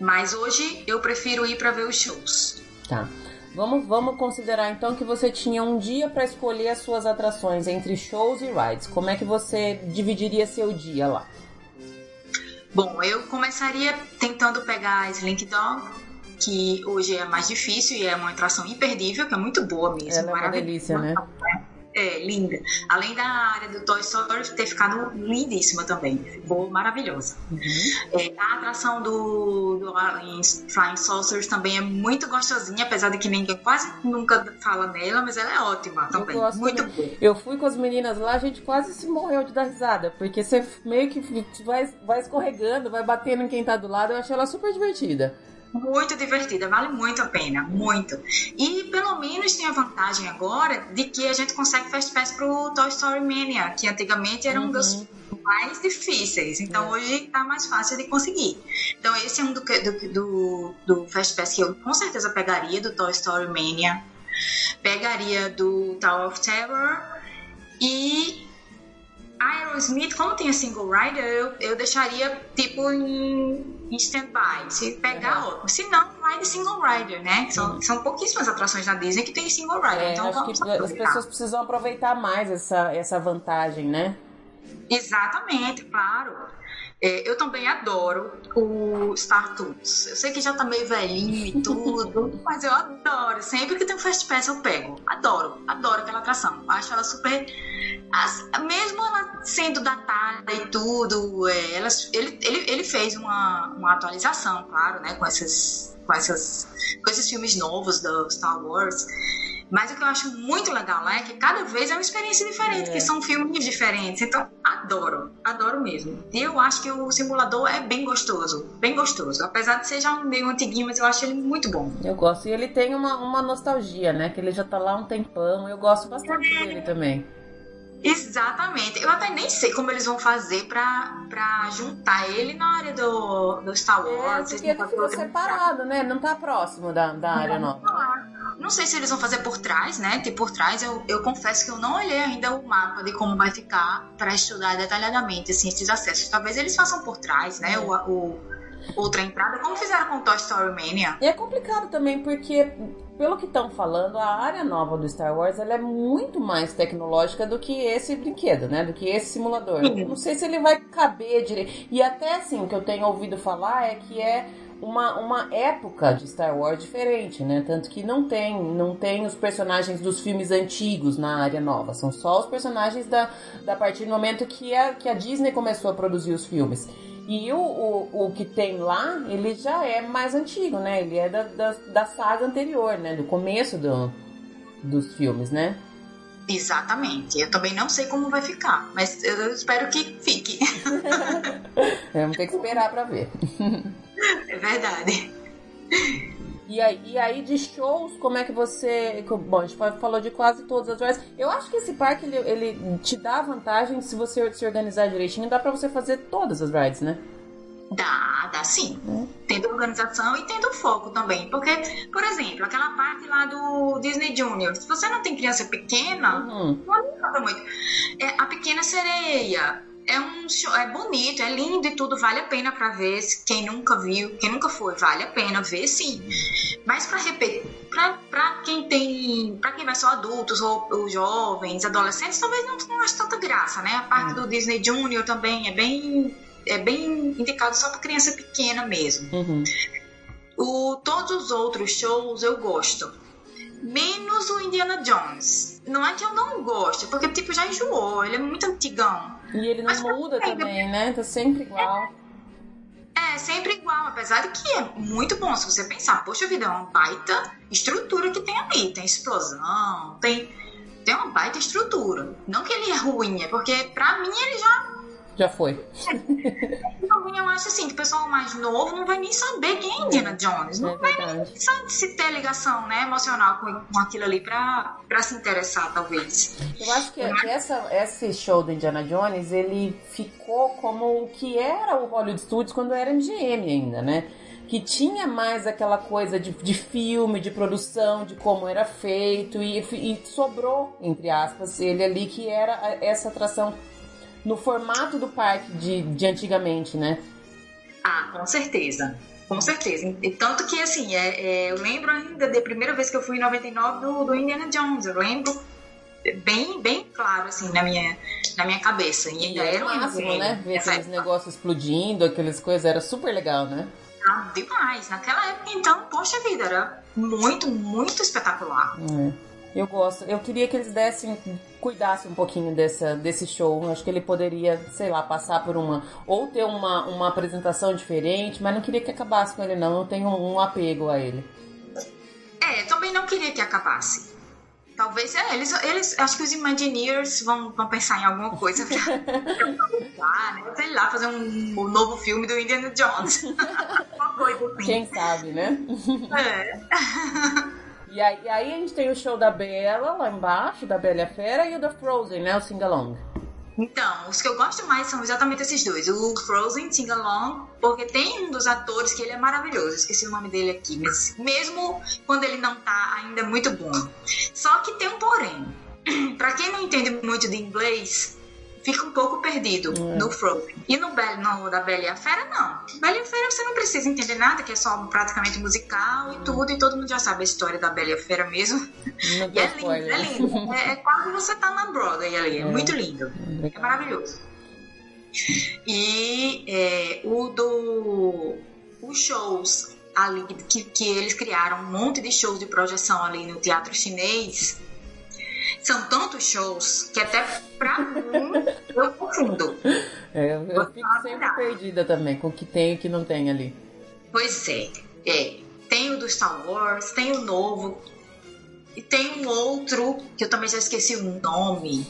Mas hoje eu prefiro ir para ver os shows. Tá. Vamos, vamos considerar então que você tinha um dia para escolher as suas atrações entre shows e rides. Como é que você dividiria seu dia lá? Bom, eu começaria tentando pegar a Slink Dog, que hoje é mais difícil e é uma atração imperdível, que é muito boa mesmo. Ela é uma delícia, né? É, linda. Além da área do Toy Story ter ficado lindíssima também. Ficou maravilhosa. Uhum. É, a atração do, do Flying Saucers também é muito gostosinha, apesar de que ninguém quase nunca fala nela, mas ela é ótima também. muito boa. Eu fui com as meninas lá, a gente quase se morreu de dar risada, porque você meio que vai, vai escorregando, vai batendo em quem tá do lado. Eu achei ela super divertida muito divertida, vale muito a pena, muito. E pelo menos tem a vantagem agora de que a gente consegue Fast Pass pro Toy Story Mania, que antigamente era um dos uhum. mais difíceis, então é. hoje tá mais fácil de conseguir. Então esse é um do, do, do, do Fast Pass que eu com certeza pegaria, do Toy Story Mania, pegaria do Tower of Terror e Aerosmith, como tem a single rider, eu, eu deixaria tipo em, em stand-by. Se pegar uhum. outro. Se não, vai de single rider, né? São, uhum. são pouquíssimas atrações na Disney que tem single rider. É, então acho que as pessoas precisam aproveitar mais essa, essa vantagem, né? Exatamente, claro. É, eu também adoro o Star Tours. Eu sei que já tá meio velhinho e tudo, *laughs* mas eu adoro. Sempre que tem um Fast Pass eu pego. Adoro, adoro aquela atração. Acho ela super. Mesmo ela sendo datada e tudo, é, ela, ele, ele, ele fez uma, uma atualização, claro, né? Com, essas, com, essas, com esses filmes novos do Star Wars. Mas o que eu acho muito legal lá é que cada vez é uma experiência diferente, é. que são filmes diferentes. Então, adoro, adoro mesmo. E eu acho que o simulador é bem gostoso, bem gostoso. Apesar de ser já meio antiguinho, mas eu acho ele muito bom. Eu gosto. E ele tem uma, uma nostalgia, né? Que ele já tá lá um tempão. Eu gosto bastante é. dele também. Exatamente. Eu até nem sei como eles vão fazer pra, pra juntar ele na área do, do Star É, Wars. porque ele ficou separado, né? Não tá próximo da, da área nova. Não sei se eles vão fazer por trás, né? Tipo, por trás, eu, eu confesso que eu não olhei ainda o mapa de como vai ficar pra estudar detalhadamente assim, esses acessos. Talvez eles façam por trás, né? O, o- outra entrada, como fizeram com Toy Story Mania. E é complicado também, porque, pelo que estão falando, a área nova do Star Wars ela é muito mais tecnológica do que esse brinquedo, né? Do que esse simulador. Sim. Eu não sei se ele vai caber direito. E até assim, o que eu tenho ouvido falar é que é uma, uma época de Star Wars diferente, né? Tanto que não tem, não tem os personagens dos filmes antigos na área nova. São só os personagens da, da partir do momento que a, que a Disney começou a produzir os filmes. E o, o, o que tem lá, ele já é mais antigo, né? Ele é da, da, da saga anterior, né? Do começo do, dos filmes, né? Exatamente. Eu também não sei como vai ficar, mas eu espero que fique. *laughs* Vamos ter que esperar pra ver. *laughs* É verdade. E aí, e aí de shows, como é que você. Bom, a gente falou de quase todas as rides. Eu acho que esse parque ele, ele te dá vantagem se você se organizar direitinho, dá pra você fazer todas as rides, né? Dá, dá sim. Tendo organização e tendo foco também. Porque, por exemplo, aquela parte lá do Disney Junior, se você não tem criança pequena, Uhum. não adianta muito. É, a Pequena Sereia. É um show, é bonito, é lindo e tudo, vale a pena pra ver. Quem nunca viu, quem nunca foi, vale a pena ver sim. Mas pra repetir, quem tem. pra quem vai só adultos ou, ou jovens, adolescentes, talvez não, não ache tanta graça, né? A parte do Disney Junior também é bem. É bem indicado só pra criança pequena mesmo. Uhum. O, todos os outros shows eu gosto. Menos o Indiana Jones. Não é que eu não gosto, porque tipo, já enjoou, ele é muito antigão. E ele não Mas muda quem? também, né? Tá sempre igual. É, sempre igual, apesar de que é muito bom se você pensar, poxa vida, é uma baita estrutura que tem ali. Tem explosão, tem, tem uma baita estrutura. Não que ele é ruim, é porque pra mim ele já Já foi. *laughs* é. Eu acho assim, que o pessoal mais novo não vai nem saber quem é Indiana Jones. Não É vai verdade. nem sa- se ter ligação né, emocional com, com aquilo ali pra, pra se interessar, talvez. Eu acho que essa, esse show do Indiana Jones, ele ficou como o que era o Hollywood Studios quando era MGM ainda, né? Que tinha mais aquela coisa de, de filme, de produção, de como era feito, e, e sobrou, entre aspas, ele ali que era essa atração no formato do parque de, de antigamente, né? Ah, com certeza. Com certeza. E tanto que, assim, é, é, eu lembro ainda da primeira vez que eu fui em 99 do, do Indiana Jones. Eu lembro bem, bem claro, assim, na minha, na minha cabeça. E ainda era era o um máximo, desenho né? Ver aqueles negócios explodindo, aquelas coisas, era super legal, né? Ah, demais. Naquela época, então, poxa vida, era muito, muito espetacular. É. Eu gosto. Eu queria que eles dessem, cuidassem um pouquinho dessa, desse show. Acho que ele poderia, sei lá, passar por uma. Ou ter uma, uma apresentação diferente, mas não queria que acabasse com ele, não. Eu tenho um, um apego a ele. É, eu também não queria que acabasse. Talvez, é, eles, eles, acho que os Imagineers vão, vão pensar em alguma coisa pra, *laughs* pra né? Sei lá, fazer um, um novo filme do Indiana Jones. *laughs* Uma coisa assim. Quem sabe, né? É. *laughs* E aí, e aí a gente tem o show da Bela lá embaixo, da Bela Fera, e o da Frozen, né? O Sing-Along. Então, os que eu gosto mais são exatamente esses dois. O Frozen, Sing Along, porque tem um dos atores que ele é maravilhoso. Esqueci o nome dele aqui, mas mesmo quando ele não tá, ainda é muito bom. Só que tem um porém. *clears throat* pra quem não entende muito de inglês, fica um pouco perdido É. no Frozen. E no, no da Bela e a Fera, não. Bela e a Fera você não precisa entender nada, que é só praticamente musical e tudo, e todo mundo já sabe a história da Bela e a Fera mesmo. Não *laughs* E é lindo, é lindo. É, é quase você tá na Broadway ali, é, É. muito lindo. É maravilhoso. E é, o do. Os shows ali que, que eles criaram, um monte de shows de projeção ali no teatro chinês. São tantos shows que até pra mim eu confundo. É, eu, eu fico sempre perdida também com o que tem e o que não tem ali. Pois é, é. Tem o do Star Wars, tem o novo. E tem um outro que eu também já esqueci o nome.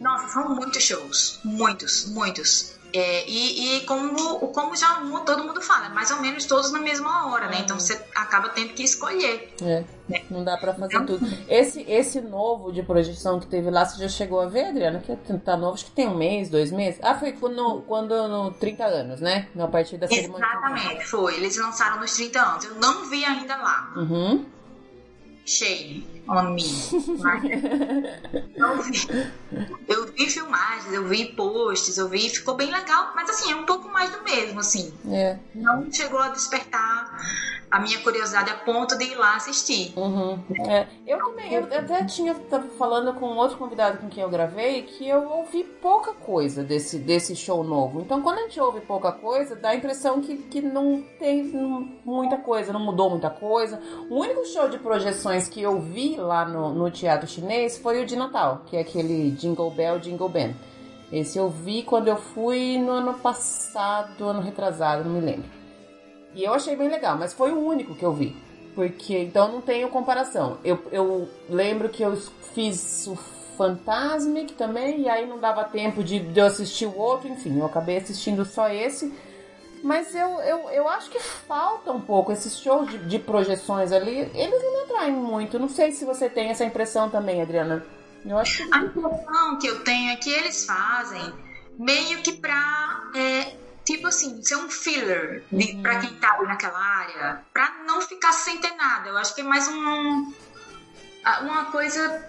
Nossa, são muitos shows. Muitos, muitos. É, e, e como, como já todo mundo fala, mais ou menos todos na mesma hora, né? Então você acaba tendo que escolher. É, né? não dá pra fazer então, tudo. Esse, esse novo de projeção que teve lá, você já chegou a ver, Adriana? Que tá novo, acho que tem um mês, dois meses. Ah, foi quando, quando no 30 anos, né? Na partir da cerimônia. Exatamente, foi. Eles lançaram nos 30 anos. Eu não vi ainda lá. Uhum. Shame on me. eu, vi, eu vi filmagens, eu vi posts, eu vi, ficou bem legal, mas assim, é um pouco mais do mesmo, assim. É. Não chegou a despertar a minha curiosidade a ponto de ir lá assistir. Uhum. É, eu também, eu até tinha tava falando com outro convidado com quem eu gravei que eu ouvi pouca coisa desse, desse show novo. Então, quando a gente ouve pouca coisa, dá a impressão que, que não tem muita coisa, não mudou muita coisa. O único show de projeções que eu vi lá no, no teatro chinês foi o de Natal, que é aquele Jingle Bell, Jingle Band. Esse eu vi quando eu fui no ano passado, ano retrasado, não me lembro. E eu achei bem legal, mas foi o único que eu vi. Porque então não tenho comparação. Eu, eu lembro que eu fiz o Fantasmic também, e aí não dava tempo de, de eu assistir o outro, enfim, eu acabei assistindo só esse. Mas eu, eu, eu acho que falta um pouco esses shows de, de projeções ali. Eles não me atraem muito. Não sei se você tem essa impressão também, Adriana. Eu acho que... A impressão que eu tenho é que eles fazem meio que pra é, tipo assim, ser um filler uhum. pra quem tá ali naquela área, pra não ficar sem ter nada. Eu acho que é mais um, uma coisa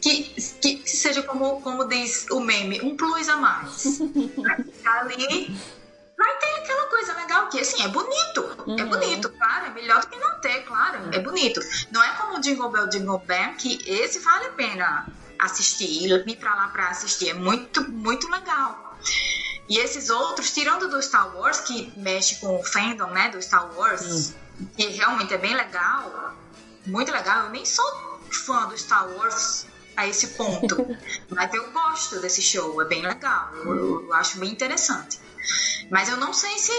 que, que, seja como, como diz o meme, um plus a mais. *laughs* pra ficar ali. Vai ter aquela coisa legal que, assim, é bonito. É uhum. É bonito, claro. É melhor do que não ter, claro. É bonito. Não é como o Jingle Bell, Jingle Bell, que esse vale a pena assistir. Ir pra lá pra assistir. É muito, muito legal. E esses outros, tirando do Star Wars, que mexe com o fandom, né, do Star Wars, que realmente é bem legal, muito legal. Eu nem sou fã do Star Wars a esse ponto, *laughs* mas eu gosto desse show, é bem legal, eu, eu acho bem interessante. Mas eu não sei se,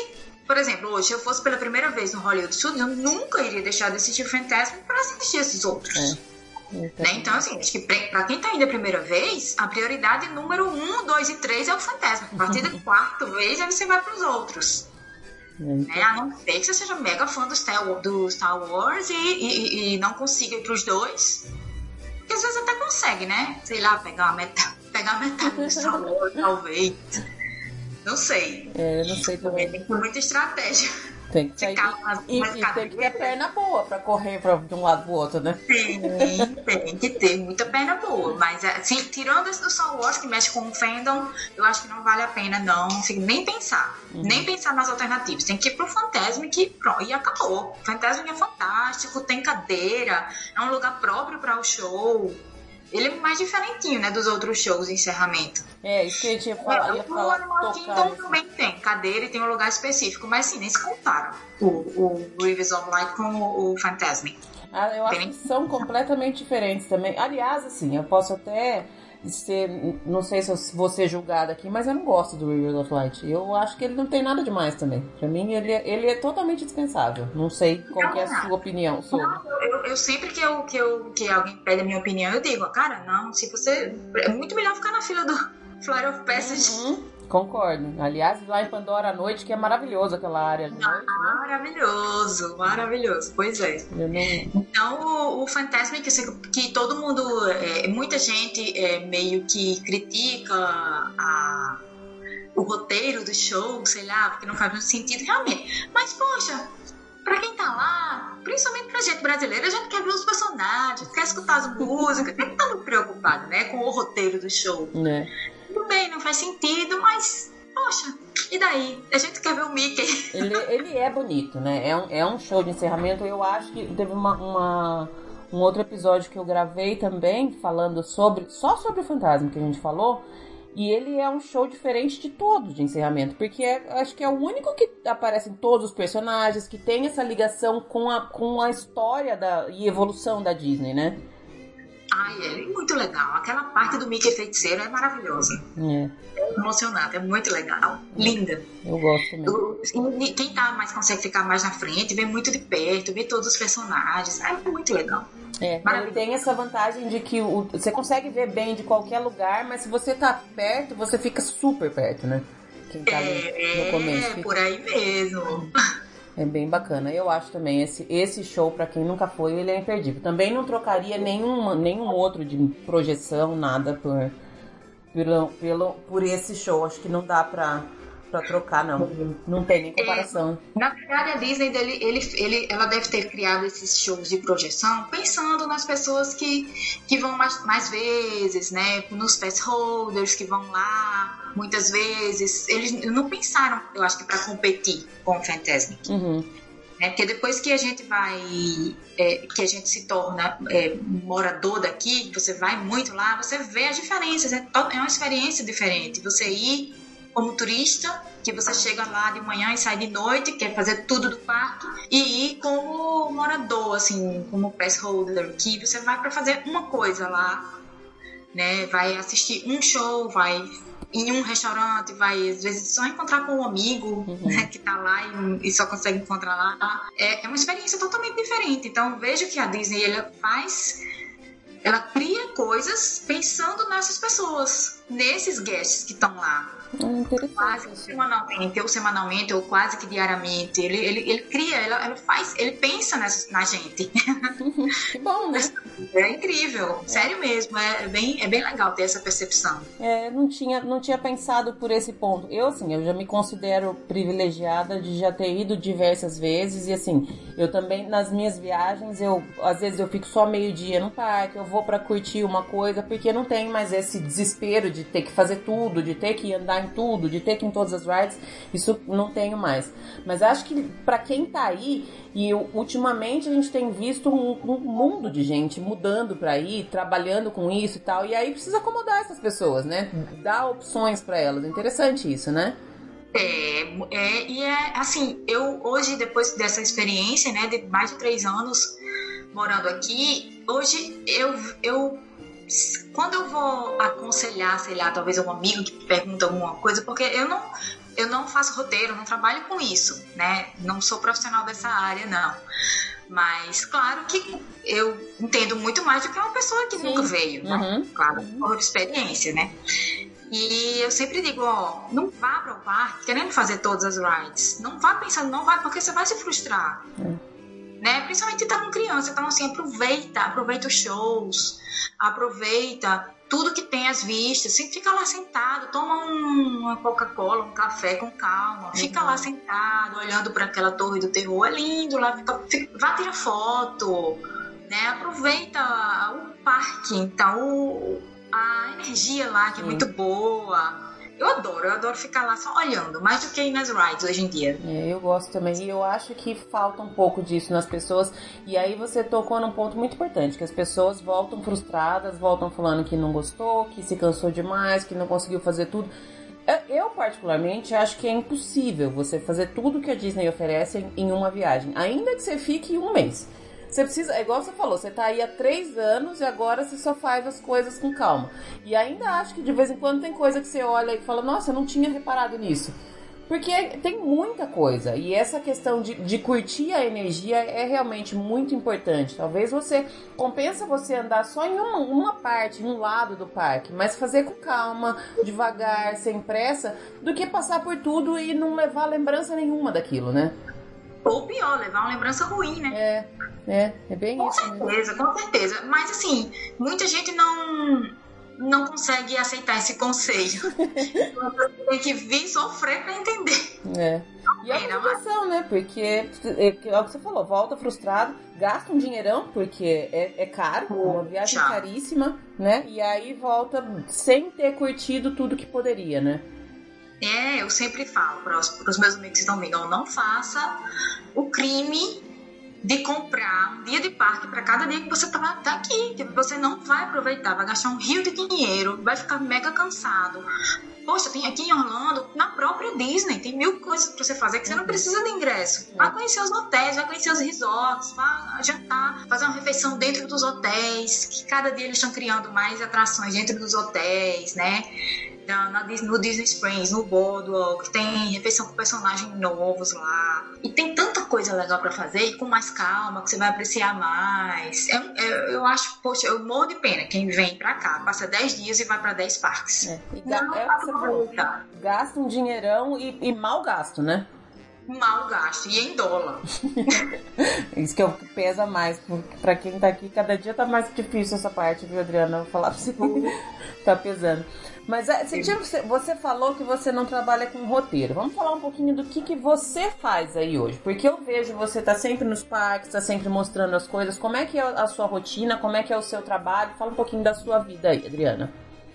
por exemplo, hoje se eu fosse pela primeira vez no Hollywood Studios, eu nunca iria deixar de assistir o Fantasma para assistir esses outros. É. Né? Então, assim, acho que pra quem tá indo a primeira vez, a prioridade número um, dois e três é o fantasma. A partir da *laughs* quarta vez, aí você vai pros outros. Né? A não ser que você seja mega fã do Star, do Star Wars e, e, e não consiga ir pros dois. Porque às vezes até consegue, né? Sei lá, pegar uma metade, *laughs* pegar metade do Star Wars, talvez. Não sei. É, não sei também. Tem muita estratégia. Tem que sair. E, e tem que ter perna boa pra correr pra, de um lado pro outro, né? Tem, tem que ter muita perna boa. Mas, assim, tirando esse do Star Wars, que mexe com o fandom, eu acho que não vale a pena, não. Assim, nem pensar. Uhum. Nem pensar nas alternativas. Tem que ir pro Fantasma que pronto, e acabou. O Fantasma é fantástico, tem cadeira, é um lugar próprio para o show. Ele é mais diferentinho, né, dos outros shows de encerramento. É, isso que eu tinha falado. É, o Animal Kingdom também tem cadeira e tem um lugar específico, mas sim, nem se o, o Rivers of Light com o, o Fantasmic. Ah, eu acho que são completamente diferentes também. Aliás, assim, eu posso até ser. Não sei se eu vou ser julgada aqui, mas eu não gosto do River of Light. Eu acho que ele não tem nada demais também. Pra mim, ele é, ele é totalmente dispensável. Não sei qual não, é a sua opinião sobre. Não, eu, eu, sempre que, eu, que, eu, que alguém pede a minha opinião, eu digo, cara, não, se você. É muito melhor ficar na fila do Flight of Passage. Uhum. Concordo. Aliás, lá em Pandora à noite, que é maravilhoso aquela área noite, né? Maravilhoso, maravilhoso. Pois é. Então, o, o Fantasma, que, que todo mundo, é, muita gente é, meio que critica a, o roteiro do show, sei lá, porque não faz muito sentido, realmente. Mas, poxa, pra quem tá lá, principalmente pra gente brasileira, a gente quer ver os personagens, quer escutar as músicas, que estar muito preocupado, né, com o roteiro do show. É tudo bem, não faz sentido, mas, poxa, e daí? A gente quer ver o Mickey. *laughs* Ele, ele é bonito, né? É um, é um show de encerramento. Eu acho que teve uma, uma, um outro episódio que eu gravei também, falando sobre. Só sobre o fantasma que a gente falou. E ele é um show diferente de todos de encerramento, porque é, acho que é o único que aparece em todos os personagens, que tem essa ligação com a, com a história da, e evolução da Disney, né? Ai, é muito legal. Aquela parte do Mickey feiticeiro é maravilhosa. É. É emocionante, é muito legal. Linda. Eu gosto mesmo. quem tá mais consegue ficar mais na frente, vê muito de perto, vê todos os personagens. É muito legal. É, ele tem essa vantagem de que o, você consegue ver bem de qualquer lugar, mas se você tá perto, você fica super perto, né? quem tá é, no começo. É, por aí mesmo. *laughs* É bem bacana. Eu acho também esse, esse show, para quem nunca foi, ele é imperdível. Também não trocaria nenhum, nenhum outro de projeção, nada por, pelo, pelo, por esse show. Acho que não dá pra para trocar, não. Não tem nem comparação. É, na verdade, a Disney, ele, ele, ele, ela deve ter criado esses shows de projeção pensando nas pessoas que, que vão mais, mais vezes, né? Nos pass holders que vão lá muitas vezes. Eles não pensaram, eu acho que, para competir com o Fantasmic. Uhum. É, porque depois que a gente vai, é, que a gente se torna é, morador daqui, você vai muito lá, você vê as diferenças. É, é uma experiência diferente. Você ir como turista, que você chega lá de manhã e sai de noite, quer fazer tudo do parque, e ir como morador, assim, como pass holder, que você vai para fazer uma coisa lá, né? Vai assistir um show, vai em um restaurante, vai às vezes só encontrar com um amigo uhum. né, que tá lá e, e, só consegue encontrar lá. É, é uma experiência totalmente diferente. Então vejo que a Disney ela faz ela cria coisas pensando nessas pessoas, nesses guests que estão lá. É quase semanalmente, ou semanalmente, ou quase que diariamente. Ele, ele, ele cria, ele, ele faz, ele pensa nessa, na gente. *laughs* que bom, né? *laughs* É incrível, é. sério mesmo. É, bem, é bem legal ter essa percepção. É, não tinha, não tinha pensado por esse ponto. Eu, assim, eu já me considero privilegiada de já ter ido diversas vezes. E, assim, eu também, nas minhas viagens, eu às vezes eu fico só meio dia no parque, eu vou para curtir uma coisa, porque não tem mais esse desespero de ter que fazer tudo, de ter que andar em tudo, de ter que em todas as rides, isso não tenho mais. Mas acho que para quem tá aí, e ultimamente a gente tem visto um, um mundo de gente mudando para ir, trabalhando com isso e tal, e aí precisa acomodar essas pessoas, né? Dar opções para elas. Interessante isso, né? É, é, e é assim, eu hoje, depois dessa experiência, né, de mais de três anos morando aqui, hoje eu, eu quando eu vou aconselhar, sei lá, talvez um amigo que pergunta alguma coisa, porque eu não, eu não faço roteiro, não trabalho com isso, né? Não sou profissional dessa área, não. Mas, claro que eu entendo muito mais do que uma pessoa que Sim. nunca veio, né? Uhum. Claro, por experiência, né? E eu sempre digo, ó, não vá para o parque querendo fazer todas as rides. Não vá pensando, não vai, porque você vai se frustrar. Uhum né? Principalmente tá com criança, então assim, aproveita, aproveita os shows, aproveita tudo que tem as vistas, assim, fica lá sentado, toma um, uma Coca-Cola, um café com calma, fica uhum. lá sentado, olhando para aquela torre do terror, é lindo lá, fica, fica, vá tirar foto, né? Aproveita o parque, então a energia lá que é muito boa eu adoro, eu adoro ficar lá só olhando, mais do que ir nas rides hoje em dia. É, eu gosto também. E eu acho que falta um pouco disso nas pessoas. E aí você tocou num ponto muito importante, que as pessoas voltam frustradas, voltam falando que não gostou, que se cansou demais, que não conseguiu fazer tudo. Eu, particularmente, acho que é impossível você fazer tudo que a Disney oferece em uma viagem, ainda que você fique um mês. Você precisa, é igual você falou, você tá aí há três anos e agora você só faz as coisas com calma. E ainda acho que de vez em quando tem coisa que você olha e fala, nossa, eu não tinha reparado nisso. Porque tem muita coisa. E essa questão de, de curtir a energia é realmente muito importante. Talvez você compensa você andar só em uma, uma parte, em um lado do parque, mas fazer com calma, devagar, sem pressa, do que passar por tudo e não levar lembrança nenhuma daquilo, né? Ou pior, levar uma lembrança ruim, né? É, é, é bem com isso. Com certeza, com certeza. Mas assim, muita gente não não consegue aceitar esse conselho. *laughs* tem que vir sofrer para entender. É. E é uma obrigação, né? Porque é, é o que você falou, volta frustrado, gasta um dinheirão, porque é, é caro, é uma viagem caríssima, né? E aí volta sem ter curtido tudo que poderia, né? É, eu sempre falo para os meus amigos que estão vindo, não faça o crime de comprar um dia de parque para cada dia que você tá, tá aqui, que você não vai aproveitar, vai gastar um rio de dinheiro, vai ficar mega cansado. Poxa, tem aqui em Orlando, na própria Disney, tem mil coisas para você fazer que você não precisa de ingresso. Vai conhecer os hotéis, vai conhecer os resorts, vai jantar, fazer uma refeição dentro dos hotéis, que cada dia eles estão criando mais atrações dentro dos hotéis, né? Na, no Disney Springs, no Boardwalk, tem refeição com personagens novos lá. e tem tanta coisa legal para fazer e com mais calma, que você vai apreciar mais. Eu, eu, eu acho, poxa, eu morro de pena quem vem para cá, passa 10 dias e vai para 10 parques. É, e Não, é falou, gasta um dinheirão e, e mal gasto, né? mal gasto e em dólar. *laughs* Isso que é o que pesa mais. Para quem tá aqui, cada dia tá mais difícil essa parte, viu, Adriana? Vou falar pra você. *laughs* tá pesando. Mas é, você, você falou que você não trabalha com roteiro. Vamos falar um pouquinho do que, que você faz aí hoje. Porque eu vejo você tá sempre nos parques, tá sempre mostrando as coisas. Como é que é a sua rotina? Como é que é o seu trabalho? Fala um pouquinho da sua vida aí, Adriana.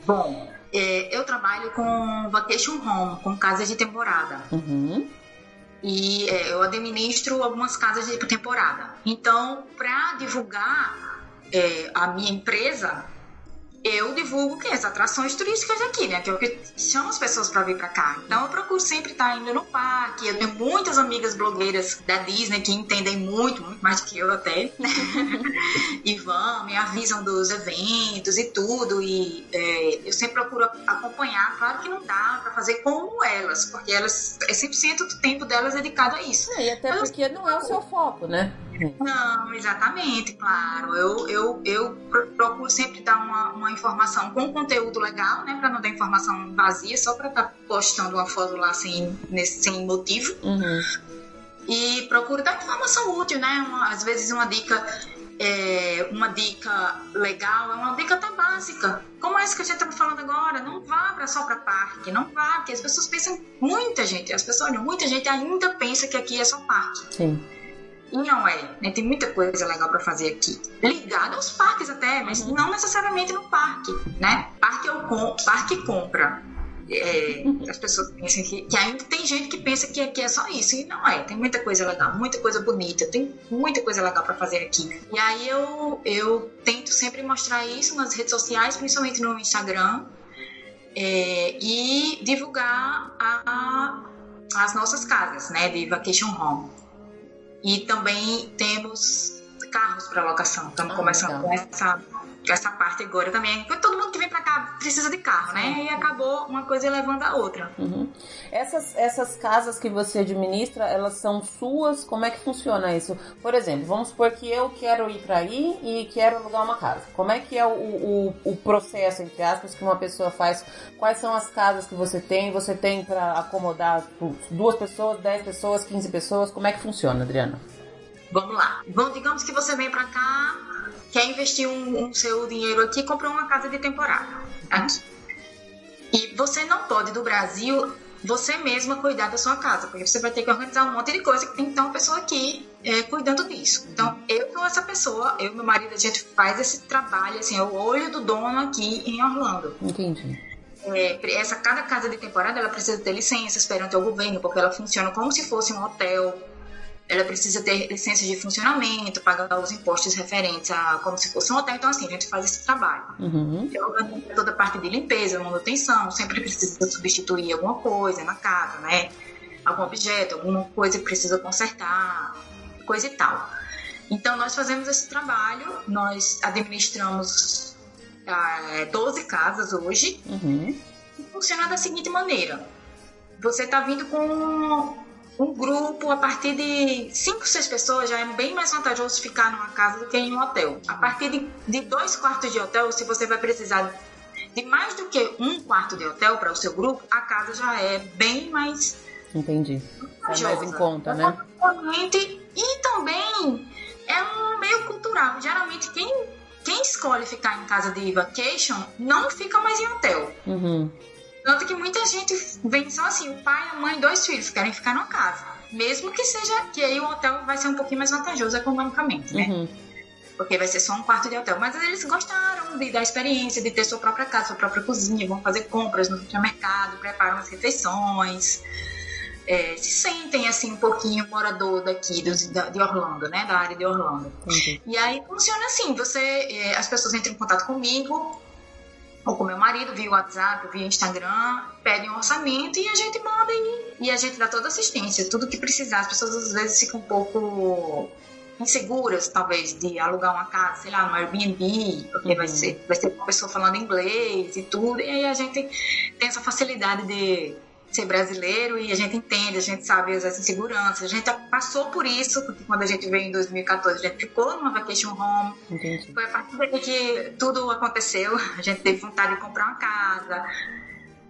Bom, é, eu trabalho com vacation home, com casa de temporada. Uhum e é, eu administro algumas casas de temporada. Então, para divulgar é, a minha empresa, eu divulgo que as atrações turísticas aqui, né? Que é o que chama as pessoas para vir para cá. Então eu procuro sempre estar indo no parque. Eu tenho muitas amigas blogueiras da Disney que entendem muito, muito mais do que eu até, né? *laughs* e vão, me avisam dos eventos e tudo. E é, eu sempre procuro acompanhar. Claro que não dá para fazer como elas, porque elas é 100% do tempo delas dedicado a isso. É, e até Mas, porque não é o seu foco, né? Não, exatamente, claro. Eu, eu, eu procuro sempre dar uma, uma informação com conteúdo legal, né? Pra não dar informação vazia, só pra estar tá postando uma foto lá sem, nesse, sem motivo. Uhum. E procuro dar informação útil, né? Uma, às vezes uma dica. É, uma dica legal é uma dica até básica. Como essa que a gente está falando agora, não vá pra, só para parque, não vá, porque as pessoas pensam, muita gente, as pessoas, muita gente ainda pensa que aqui é só parque. Sim. Não é, né? Tem muita coisa legal para fazer aqui. Ligado aos parques até, mas uhum. não necessariamente no parque, né? Parque, eu com, parque compra. É, as pessoas pensam que, que, ainda tem gente que pensa que aqui é só isso e não é. Tem muita coisa legal, muita coisa bonita, tem muita coisa legal para fazer aqui. E aí eu, eu tento sempre mostrar isso nas redes sociais, principalmente no Instagram, é, e divulgar a, a, as nossas casas, né, de vacation home. E também temos carros para locação. Estamos ah, começando com essa, essa parte agora também. Porque todo mundo que vem para cá precisa de carro, né? E acabou uma coisa levando a outra. Uhum. Essas, essas casas que você administra, elas são suas? Como é que funciona isso? Por exemplo, vamos supor que eu quero ir para aí e quero alugar uma casa. Como é que é o, o, o processo, entre aspas, que uma pessoa faz? Quais são as casas que você tem? Você tem para acomodar duas pessoas, dez pessoas, quinze pessoas? Como é que funciona, Adriana? Vamos lá. Bom, digamos que você vem para cá, quer investir um, um seu dinheiro aqui, comprou uma casa de temporada aqui. E você não pode do Brasil você mesma cuidar da sua casa, porque você vai ter que organizar um monte de coisa que tem que ter uma pessoa aqui é, cuidando disso. Então, eu sou essa pessoa, eu e meu marido, a gente faz esse trabalho, assim, é o olho do dono aqui em Orlando. Entendi. É, essa, cada casa de temporada, ela precisa ter licença perante o governo, porque ela funciona como se fosse um hotel, ela precisa ter licença de funcionamento, pagar os impostos referentes a como se fosse um hotel. Então, assim, a gente faz esse trabalho. Uhum. Eu organizo toda a parte de limpeza, manutenção, sempre precisa substituir alguma coisa na casa, né? Algum objeto, alguma coisa que precisa consertar, coisa e tal. Então, nós fazemos esse trabalho, nós administramos é, 12 casas hoje. Uhum. E funciona da seguinte maneira: você está vindo com um grupo, a partir de 5, 6 pessoas, já é bem mais vantajoso ficar numa casa do que em um hotel. A partir de, de dois quartos de hotel, se você vai precisar de mais do que um quarto de hotel para o seu grupo, a casa já é bem mais. Entendi. É mais em conta, né? E também é um meio cultural. Geralmente, quem, quem escolhe ficar em casa de vacation não fica mais em hotel. Uhum. Tanto que muita gente vem só assim, o pai, a mãe, dois filhos, querem ficar numa casa. Mesmo que seja, que aí o hotel vai ser um pouquinho mais vantajoso economicamente, né? Uhum. Porque vai ser só um quarto de hotel. Mas eles gostaram de, da experiência, de ter sua própria casa, sua própria cozinha, vão fazer compras no supermercado, preparam as refeições. É, se sentem assim um pouquinho morador daqui do, de Orlando, né, da área de Orlando. Uhum. E aí funciona assim, você, é, as pessoas entram em contato comigo, ou com meu marido, via WhatsApp, via Instagram, pedem um orçamento e a gente manda e, e a gente dá toda assistência, tudo que precisar. As pessoas às vezes ficam um pouco inseguras, talvez, de alugar uma casa, sei lá, no Airbnb, porque uhum. vai, ser, vai ser uma pessoa falando inglês e tudo, e aí a gente tem essa facilidade de, ser brasileiro e a gente entende, a gente sabe as inseguranças, a gente passou por isso, porque quando a gente veio em 2014, a gente ficou numa vacation home. Entendi. Foi a partir daí que tudo aconteceu, a gente teve vontade de comprar uma casa,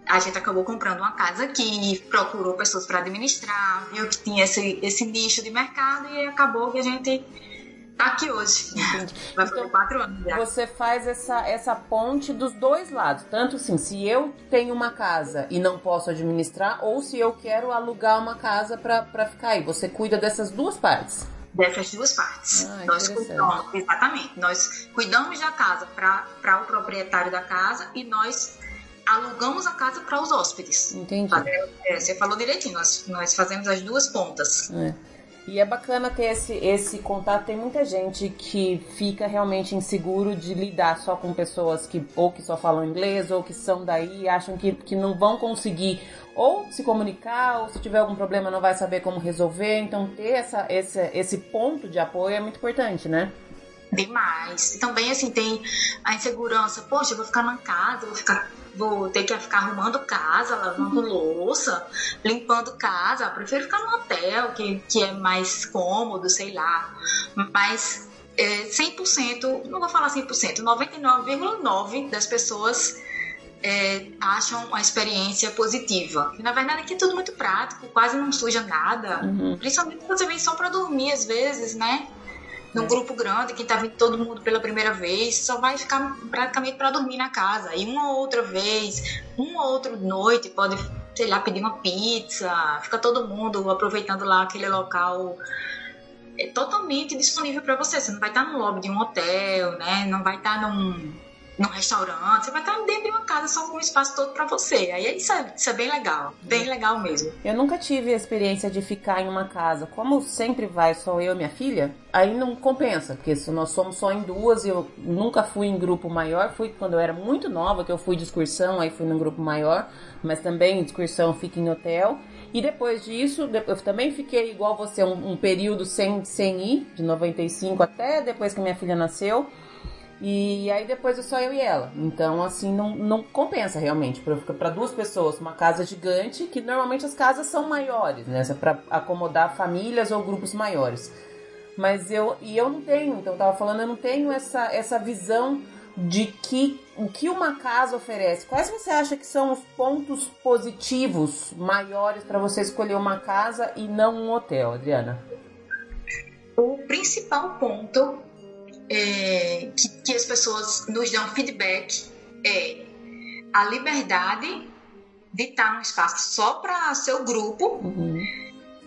a gente acabou comprando uma casa aqui, procurou pessoas para administrar, viu que tinha esse, esse nicho de mercado e acabou que a gente tá aqui hoje. Entendi. Vai fazer então, quatro anos já. Você faz essa, essa ponte dos dois lados. Tanto assim, se eu tenho uma casa e não posso administrar, ou se eu quero alugar uma casa para ficar aí. Você cuida dessas duas partes. Dessas duas partes. Ah, nós cuidamos, exatamente. Nós cuidamos da casa para o proprietário da casa e nós alugamos a casa para os hóspedes. Entendi. É, você falou direitinho, nós, nós fazemos as duas pontas. É. E é bacana ter esse, esse contato. Tem muita gente que fica realmente inseguro de lidar só com pessoas que ou que só falam inglês ou que são daí e acham que, que não vão conseguir ou se comunicar ou se tiver algum problema não vai saber como resolver. Então ter essa, esse, esse ponto de apoio é muito importante, né? Demais. E também, assim, tem a insegurança. Poxa, eu vou ficar na casa, vou ficar vou ter que ficar arrumando casa, lavando uhum. louça, limpando casa. Eu prefiro ficar no hotel, que, que é mais cômodo, sei lá. Mas é, 100%, não vou falar 100%, 99,9% das pessoas é, acham a experiência positiva. E, na verdade, aqui é tudo muito prático, quase não suja nada. Uhum. Principalmente quando você vem só para dormir, às vezes, né? Num grupo grande, quem tá vindo todo mundo pela primeira vez, só vai ficar praticamente para dormir na casa. E uma outra vez, uma outra noite, pode, sei lá, pedir uma pizza, fica todo mundo aproveitando lá aquele local é totalmente disponível para você. Você não vai estar no lobby de um hotel, né? Não vai estar num num restaurante, você vai estar dentro de uma casa só com o espaço todo para você. Aí isso é, isso é bem legal, bem legal mesmo. Eu nunca tive a experiência de ficar em uma casa. Como sempre vai só eu e minha filha, aí não compensa, porque se nós somos só em duas, eu nunca fui em grupo maior, fui quando eu era muito nova, que eu fui de excursão, aí fui num grupo maior, mas também excursão fica em hotel. E depois disso, eu também fiquei igual você, um, um período sem, sem ir, de 95 até depois que minha filha nasceu. E aí depois é só eu e ela. Então, assim, não, não compensa realmente. Para duas pessoas, uma casa gigante, que normalmente as casas são maiores, né? É para acomodar famílias ou grupos maiores. Mas eu, e eu não tenho, então eu tava falando, eu não tenho essa, essa visão de que o que uma casa oferece. Quais você acha que são os pontos positivos maiores para você escolher uma casa e não um hotel, Adriana? O principal ponto é, que, que as pessoas nos dão feedback é a liberdade de estar num espaço só para seu grupo uhum.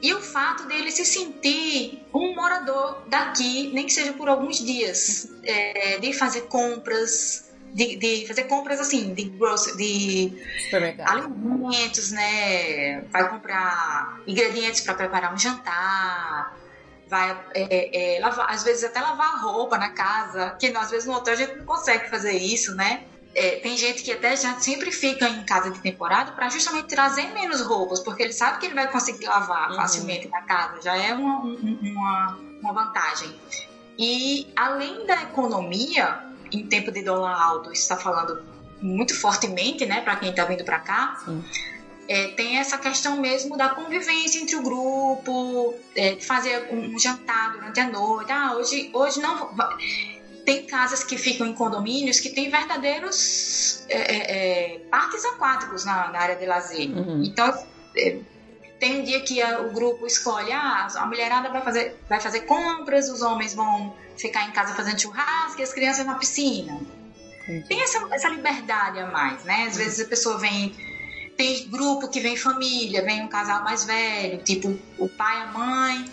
e o fato dele se sentir um morador daqui, nem que seja por alguns dias, é, de fazer compras, de, de, fazer compras assim, de, grocery, de alimentos, né? Vai comprar ingredientes para preparar um jantar, vai é, é, lavar, às vezes até lavar a roupa na casa, que às vezes no hotel a gente não consegue fazer isso, né? É, tem gente que até já sempre fica em casa de temporada para justamente trazer menos roupas, porque ele sabe que ele vai conseguir lavar uhum. facilmente na casa, já é uma, uma, uma vantagem. E além da economia, em tempo de dólar alto, está falando muito fortemente, né, para quem está vindo para cá. Sim é, tem essa questão mesmo da convivência entre o grupo, é, fazer um, jantar durante a noite. Ah, hoje, hoje não. Tem casas que ficam em condomínios que tem verdadeiros é, é, é parques aquáticos na, na, área de lazer. Uhum. Então, é, tem um dia que a, o grupo escolhe, ah, a mulherada vai fazer, vai fazer compras, os homens vão ficar em casa fazendo churrasco e as crianças na piscina. Entendi. Tem essa, essa liberdade a mais, né? Às uhum. vezes a pessoa vem tem grupo que vem família, vem um casal mais velho, tipo o pai, a mãe,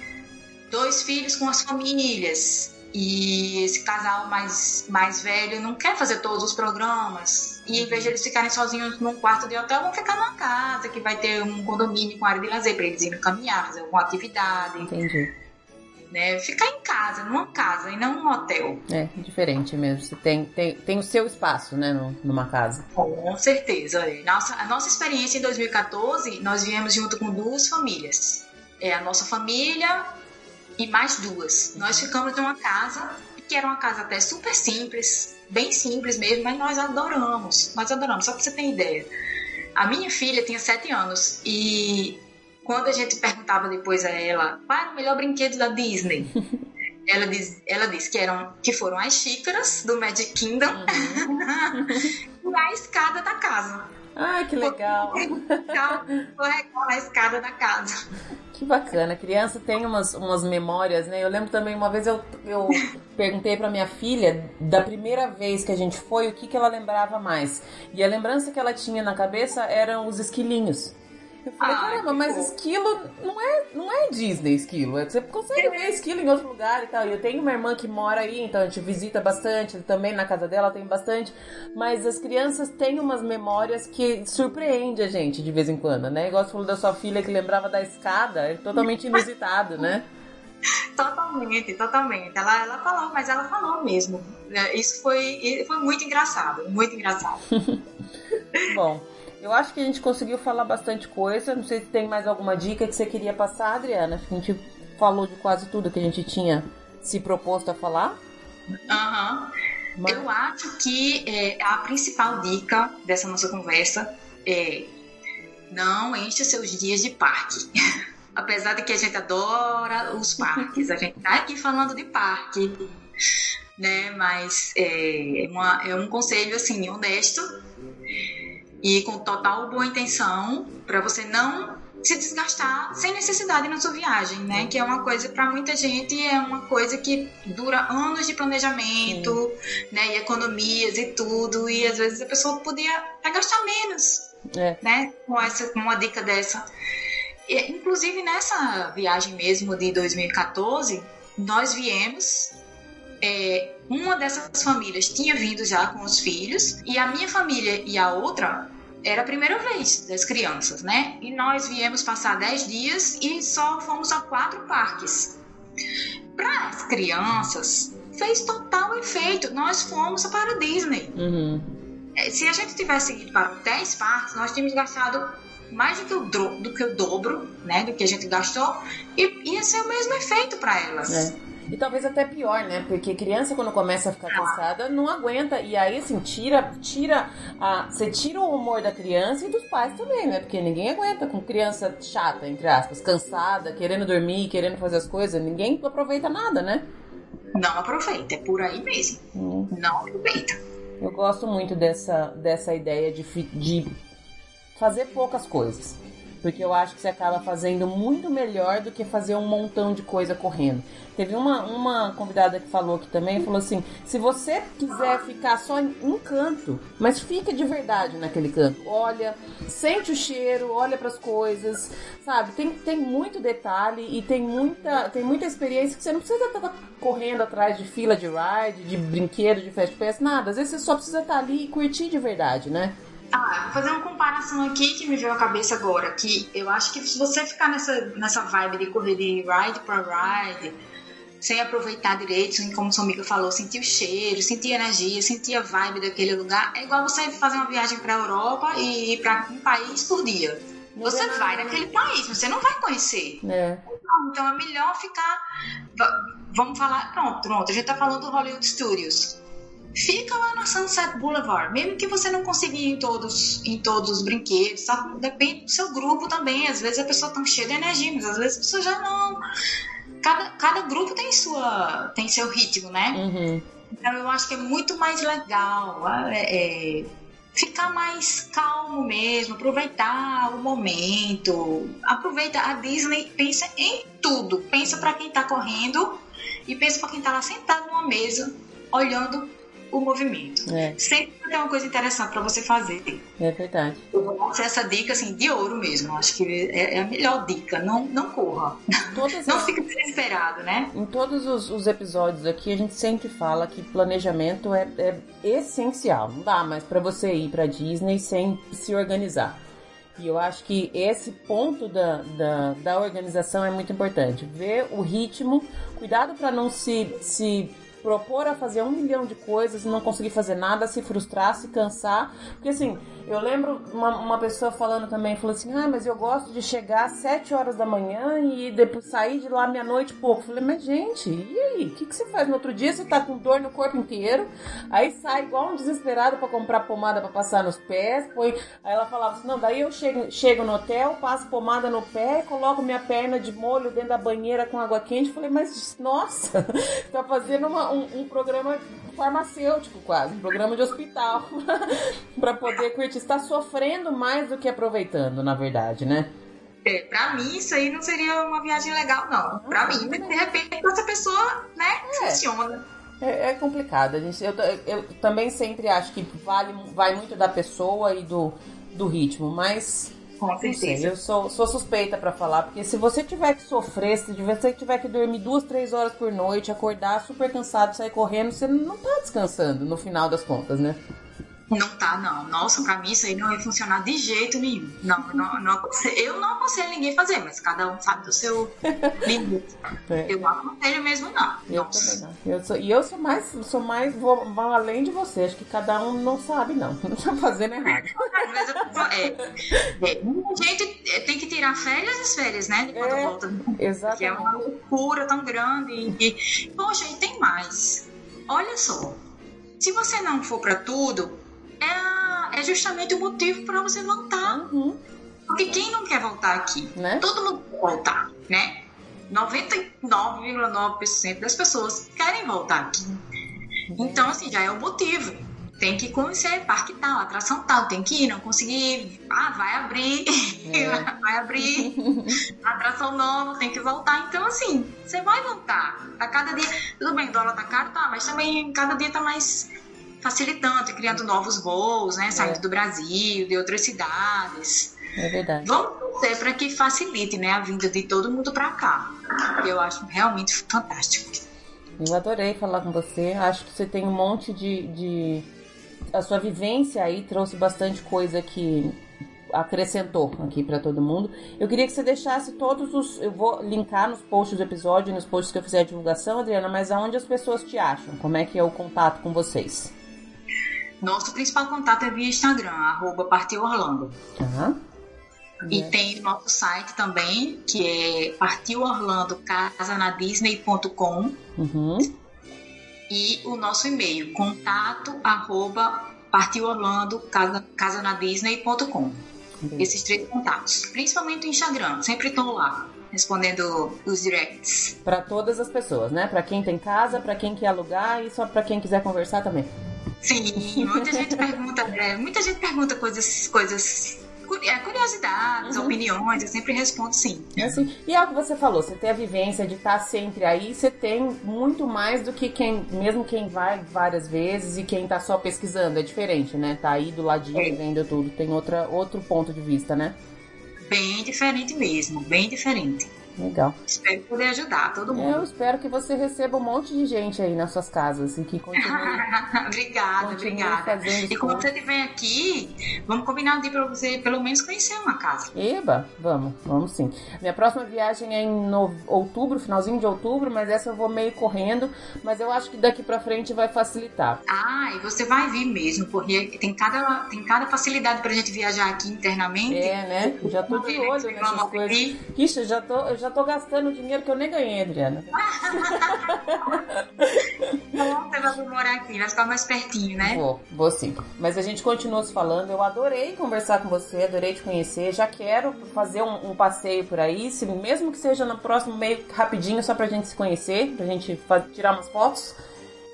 dois filhos com as famílias. E esse casal mais, mais velho não quer fazer todos os programas. E em vez de eles ficarem sozinhos num quarto de hotel, vão ficar numa casa que vai ter um condomínio com área de lazer para eles irem caminhar, fazer alguma atividade. Entendi né? Ficar em casa, numa casa e não num hotel. É, diferente mesmo. Você tem, tem, tem o seu espaço, né, numa casa. Com certeza. Nossa, a nossa experiência em 2014, nós viemos junto com duas famílias. É a nossa família e mais duas. Nós ficamos numa casa que era uma casa até super simples, bem simples mesmo, mas nós adoramos. Nós adoramos, só pra você ter ideia. A minha filha tinha sete anos e quando a gente perguntava depois a ela qual era o melhor brinquedo da Disney, *laughs* ela diz, ela disse que eram que foram as xícaras do Magic Kingdom uhum. *laughs* e a escada da casa. Ai, que legal. Vou a escada da casa. Que bacana. A criança tem umas, umas memórias, né? Eu lembro também, uma vez eu, eu perguntei pra minha filha, da primeira vez que a gente foi, o que, que ela lembrava mais. E a lembrança que ela tinha na cabeça eram os esquilinhos. Eu falei, ah, caramba, mas bom. esquilo não é, não é Disney esquilo. É você consegue ver esquilo em outro lugar e tal. E eu tenho uma irmã que mora aí, então a gente visita bastante. Também na casa dela tem bastante. Mas as crianças têm umas memórias que surpreende a gente de vez em quando, né? Igual você falou da sua filha que lembrava da escada, é totalmente inusitado, né? *laughs* Totalmente, totalmente. Ela, ela falou, mas ela falou mesmo. É, isso foi, foi muito engraçado, muito engraçado. *laughs* Bom. Eu acho que a gente conseguiu falar bastante coisa. Não sei se tem mais alguma dica que você queria passar, Adriana. Acho que a gente falou de quase tudo que a gente tinha se proposto a falar. Aham. Uhum. Mas... Eu acho que é, a principal dica dessa nossa conversa é não encha seus dias de parque. *laughs* Apesar de que a gente adora os parques, a gente tá aqui falando de parque, né? Mas é, uma, é um conselho assim honesto e com total boa intenção para você não se desgastar sem necessidade na sua viagem, né? Que é uma coisa para muita gente é uma coisa que dura anos de planejamento, Sim. né? E economias e tudo e às vezes a pessoa podia até gastar menos, é. né? Com essa, com uma dica dessa. E, inclusive nessa viagem mesmo de 2014, nós viemos é, uma dessas famílias tinha vindo já com os filhos e a minha família e a outra era a primeira vez das crianças, né? E nós viemos passar 10 dias e só fomos a quatro parques. Para as crianças, fez total efeito. Nós fomos para a Disney. Uhum. É, se a gente tivesse ido para 10 parques, nós tínhamos gastado mais do que o, do que o dobro né, do que a gente gastou e ia ser o mesmo efeito para elas. É. E talvez até pior, né? Porque criança, quando começa a ficar cansada, não aguenta. E aí, assim, tira, tira a. Você tira o humor da criança e dos pais também, né? Porque ninguém aguenta com criança chata, entre aspas, cansada, querendo dormir, querendo fazer as coisas. Ninguém aproveita nada, né? Não aproveita, é por aí mesmo. Hum. Não aproveita. Eu gosto muito dessa, dessa ideia de, de fazer poucas coisas. Porque eu acho que você acaba fazendo muito melhor do que fazer um montão de coisa correndo. Teve uma, uma convidada que falou aqui também, falou assim: se você quiser ficar só em um canto, mas fica de verdade naquele canto, olha, sente o cheiro, olha para as coisas, sabe? Tem, tem muito detalhe e tem muita, tem muita experiência que você não precisa estar correndo atrás de fila de ride, de brinquedo, de fast pass, nada. Às vezes você só precisa estar ali e curtir de verdade, né? Ah, vou fazer uma comparação aqui que me veio à cabeça agora. Que eu acho que se você ficar nessa, nessa vibe de correr de ride para ride, sem aproveitar direito, sem, como sua amiga falou, sentir o cheiro, sentir a energia, sentir a vibe daquele lugar, é igual você fazer uma viagem para a Europa e ir para um país por dia. Você vai naquele país, você não vai conhecer. É. Então é melhor ficar. Vamos falar. Pronto, pronto. A gente tá falando do Hollywood Studios fica lá na Sunset Boulevard, mesmo que você não consiga ir em todos, em todos os brinquedos, sabe? depende do seu grupo também. Às vezes a pessoa tá cheia de energia, mas às vezes a pessoa já não. Cada, cada grupo tem sua tem seu ritmo, né? Uhum. Então eu acho que é muito mais legal é, é, ficar mais calmo mesmo, aproveitar o momento. Aproveita a Disney, pensa em tudo. Pensa para quem tá correndo e pensa para quem tá lá sentado numa mesa olhando o movimento. É. Sempre tem uma coisa interessante para você fazer. É verdade. Eu vou dar essa dica assim, de ouro mesmo. Acho que é, é a melhor dica. Não, não corra. Todas não as... fique desesperado, né? Em todos os, os, episódios aqui, a gente sempre fala que planejamento é, é essencial. Não dá mais para você ir para Disney sem se organizar. E eu acho que esse ponto da, da, da organização é muito importante. Ver o ritmo, cuidado para não se, se propor a fazer um milhão de coisas não conseguir fazer nada, se frustrar, se cansar. Porque assim, eu lembro uma, uma pessoa falando também, falou assim, ah, mas eu gosto de chegar às 7 horas da manhã e depois sair de lá meia-noite pouco. Eu falei, mas gente, e aí? O que, que você faz no outro dia? Você tá com dor no corpo inteiro, aí sai igual um desesperado para comprar pomada para passar nos pés, põe. Aí ela falava assim, não, daí eu chego, chego no hotel, passo pomada no pé, coloco minha perna de molho dentro da banheira com água quente. Eu falei, mas nossa, *laughs* tá fazendo uma, um, um programa farmacêutico quase, um programa de hospital *laughs* para poder curtir. Está sofrendo mais do que aproveitando, na verdade, né? É, pra mim, isso aí não seria uma viagem legal, não. Pra mim, de repente, essa pessoa, né, é. funciona. É, é, complicado. A gente, eu, eu, também sempre acho que vale, vai muito da pessoa e do, do ritmo, mas com certeza. eu sou, sou suspeita para falar, porque se você tiver que sofrer, se você tiver que dormir duas, três horas por noite, acordar super cansado, sair correndo, você não tá descansando no final das contas, né? Não tá, não. Nossa, pra mim isso aí não ia funcionar de jeito nenhum. Não, não, não eu não aconselho ninguém fazer, mas cada um sabe do seu limite. *laughs* É. Eu não aconselho mesmo, não. Eu Nossa. também não. Eu sou, e eu sou mais, sou mais, vou, vou, além de você. Acho que cada um não sabe, não. *laughs* Não tá fazendo errado. Mas eu, é, é, muita gente tem que tirar férias as férias, né? De quando é, volta. Exatamente. Que é uma loucura tão grande. E, e, poxa, e tem mais. Olha só. Se você não for para tudo, é, é justamente o motivo para você voltar. Uhum. Porque quem não quer voltar aqui? Né? Todo mundo quer voltar, né? 99,9% das pessoas querem voltar aqui. Então, assim, já é o motivo. Tem que conhecer parque tal, atração tal, tem que ir, não conseguir. Ah, vai abrir, *laughs* é. vai abrir, *laughs* atração nova, tem que voltar. Então, assim, você vai voltar. A cada dia, tudo bem, o dólar tá caro, tá, mas também cada dia tá mais facilitando e criando novos voos, né? Saindo é. do Brasil, de outras cidades. É verdade. Vamos torcer para que facilite né, a vinda de todo mundo para cá. Que eu acho realmente fantástico. Eu adorei falar com você. Acho que você tem um monte de. de... A sua vivência aí trouxe bastante coisa que acrescentou aqui para todo mundo. Eu queria que você deixasse todos os. Eu vou linkar nos posts do episódio, nos posts que eu fizer a divulgação, Adriana, mas aonde as pessoas te acham? Como é que é o contato com vocês? Nosso principal contato é via Instagram, arroba Partiu Orlando. Uhum. E tem nosso site também, que é partiorlandocasanaDisney.com uhum. e o nosso e-mail, contato arroba partiorlandocasanaDisney.com Esses três contatos, principalmente o Instagram, sempre estão lá respondendo os directs. Para todas as pessoas, né? Para quem tem casa, para quem quer alugar e só para quem quiser conversar também. Sim, muita gente pergunta, é, muita gente pergunta coisas, coisas é, curiosidades, uhum. opiniões, eu sempre respondo sim. É assim, e é o que você falou, você tem a vivência de estar sempre aí, você tem muito mais do que quem, mesmo quem vai várias vezes e quem tá só pesquisando, é diferente, né? Tá aí do ladinho é. vendo tudo, tem outra, outro ponto de vista, né? Bem diferente mesmo, bem diferente. Legal. Espero poder ajudar todo mundo. Eu espero que você receba um monte de gente aí nas suas casas e que continue. *laughs* obrigada, continue obrigada. E quando você estiver aqui, vamos combinar um dia para você pelo menos conhecer uma casa. Eba, vamos, vamos sim. Minha próxima viagem é em no... outubro, finalzinho de outubro, mas essa eu vou meio correndo, mas eu acho que daqui para frente vai facilitar. Ah, e você vai vir mesmo, porque tem cada, tem cada facilidade pra gente viajar aqui internamente. É, né? Já tô de olho nessas coisas. Ixi, já tô, eu já já tô gastando dinheiro que eu nem ganhei, Adriana. você vai morar aqui, vai ficar mais pertinho, né? Vou, vou sim. Mas a gente continua se falando. Eu adorei conversar com você, adorei te conhecer. Já quero fazer um, um passeio por aí, se, mesmo que seja no próximo meio rapidinho, só pra gente se conhecer, pra gente tirar umas fotos.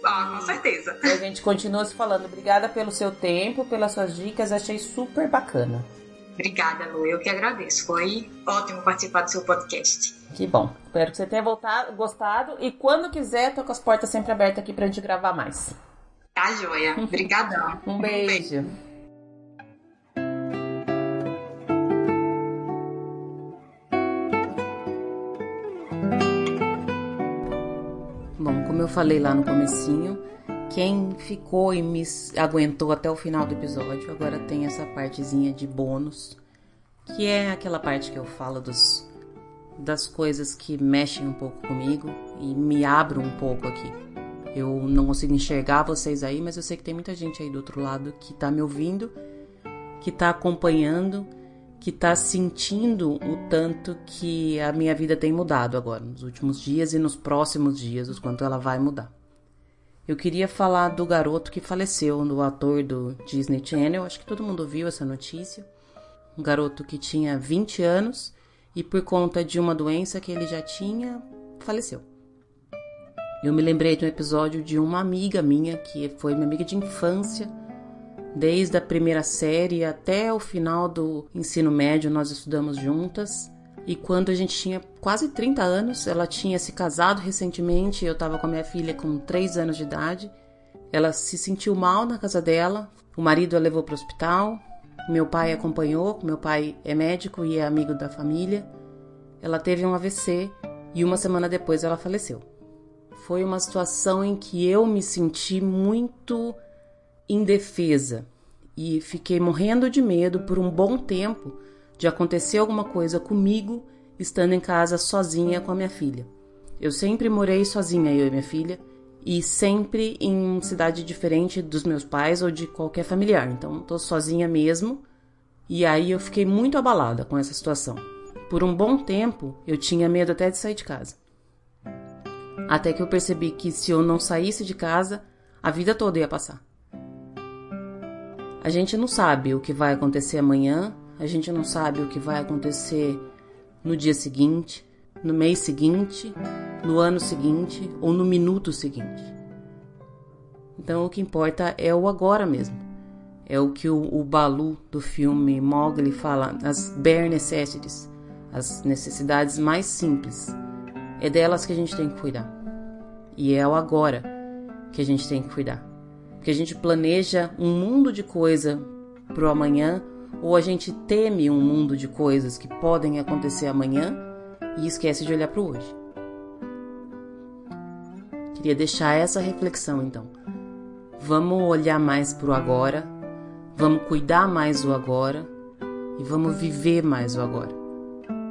Ah, com certeza. E a gente continua se falando. Obrigada pelo seu tempo, pelas suas dicas, achei super bacana. Obrigada, Lu. Eu que agradeço. Foi ótimo participar do seu podcast. Que bom. Espero que você tenha voltado, gostado. E quando quiser, tô com as portas sempre abertas aqui pra gente gravar mais. Tá, joia. Obrigadão. um *laughs* beijo. Um beijo. Bom, como eu falei lá no comecinho, quem ficou e me aguentou até o final do episódio, agora tem essa partezinha de bônus, que é aquela parte que eu falo dos, das coisas que mexem um pouco comigo e me abro um pouco aqui. Eu não consigo enxergar vocês aí, mas eu sei que tem muita gente aí do outro lado que tá me ouvindo, que tá acompanhando, que tá sentindo o tanto que a minha vida tem mudado agora, nos últimos dias e nos próximos dias, o quanto ela vai mudar. Eu queria falar do garoto que faleceu, do ator do Disney Channel, acho que todo mundo viu essa notícia. Um garoto que tinha 20 anos e por conta de uma doença que ele já tinha, faleceu. Eu me lembrei de um episódio de uma amiga minha, que foi minha amiga de infância, desde a primeira série até o final do ensino médio, nós estudamos juntas. E quando a gente tinha quase 30 anos, ela tinha se casado recentemente, eu estava com a minha filha com 3 anos de idade. Ela se sentiu mal na casa dela, o marido a levou para o hospital, meu pai acompanhou, meu pai é médico e é amigo da família. Ela teve um AVC e uma semana depois ela faleceu. Foi uma situação em que eu me senti muito indefesa e fiquei morrendo de medo por um bom tempo de acontecer alguma coisa comigo estando em casa sozinha com a minha filha. Eu sempre morei sozinha, eu e minha filha, e sempre em cidade diferente dos meus pais ou de qualquer familiar. Então, tô sozinha mesmo. E aí eu fiquei muito abalada com essa situação. Por um bom tempo, eu tinha medo até de sair de casa. Até que eu percebi que se eu não saísse de casa, a vida toda ia passar. A gente não sabe o que vai acontecer amanhã, a gente não sabe o que vai acontecer no dia seguinte, no mês seguinte, no ano seguinte ou no minuto seguinte. Então o que importa é o agora mesmo. É o que o, o Balu do filme Mowgli fala, as bare necessities, as necessidades mais simples. É delas que a gente tem que cuidar. E é o agora que a gente tem que cuidar. Porque a gente planeja um mundo de coisa pro amanhã ou a gente teme um mundo de coisas que podem acontecer amanhã e esquece de olhar para o hoje. Queria deixar essa reflexão então. Vamos olhar mais para o agora, vamos cuidar mais do agora e vamos viver mais o agora.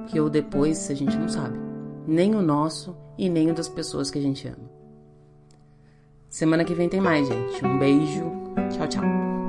Que o depois a gente não sabe, nem o nosso e nem o das pessoas que a gente ama. Semana que vem tem mais, gente. Um beijo. Tchau, tchau.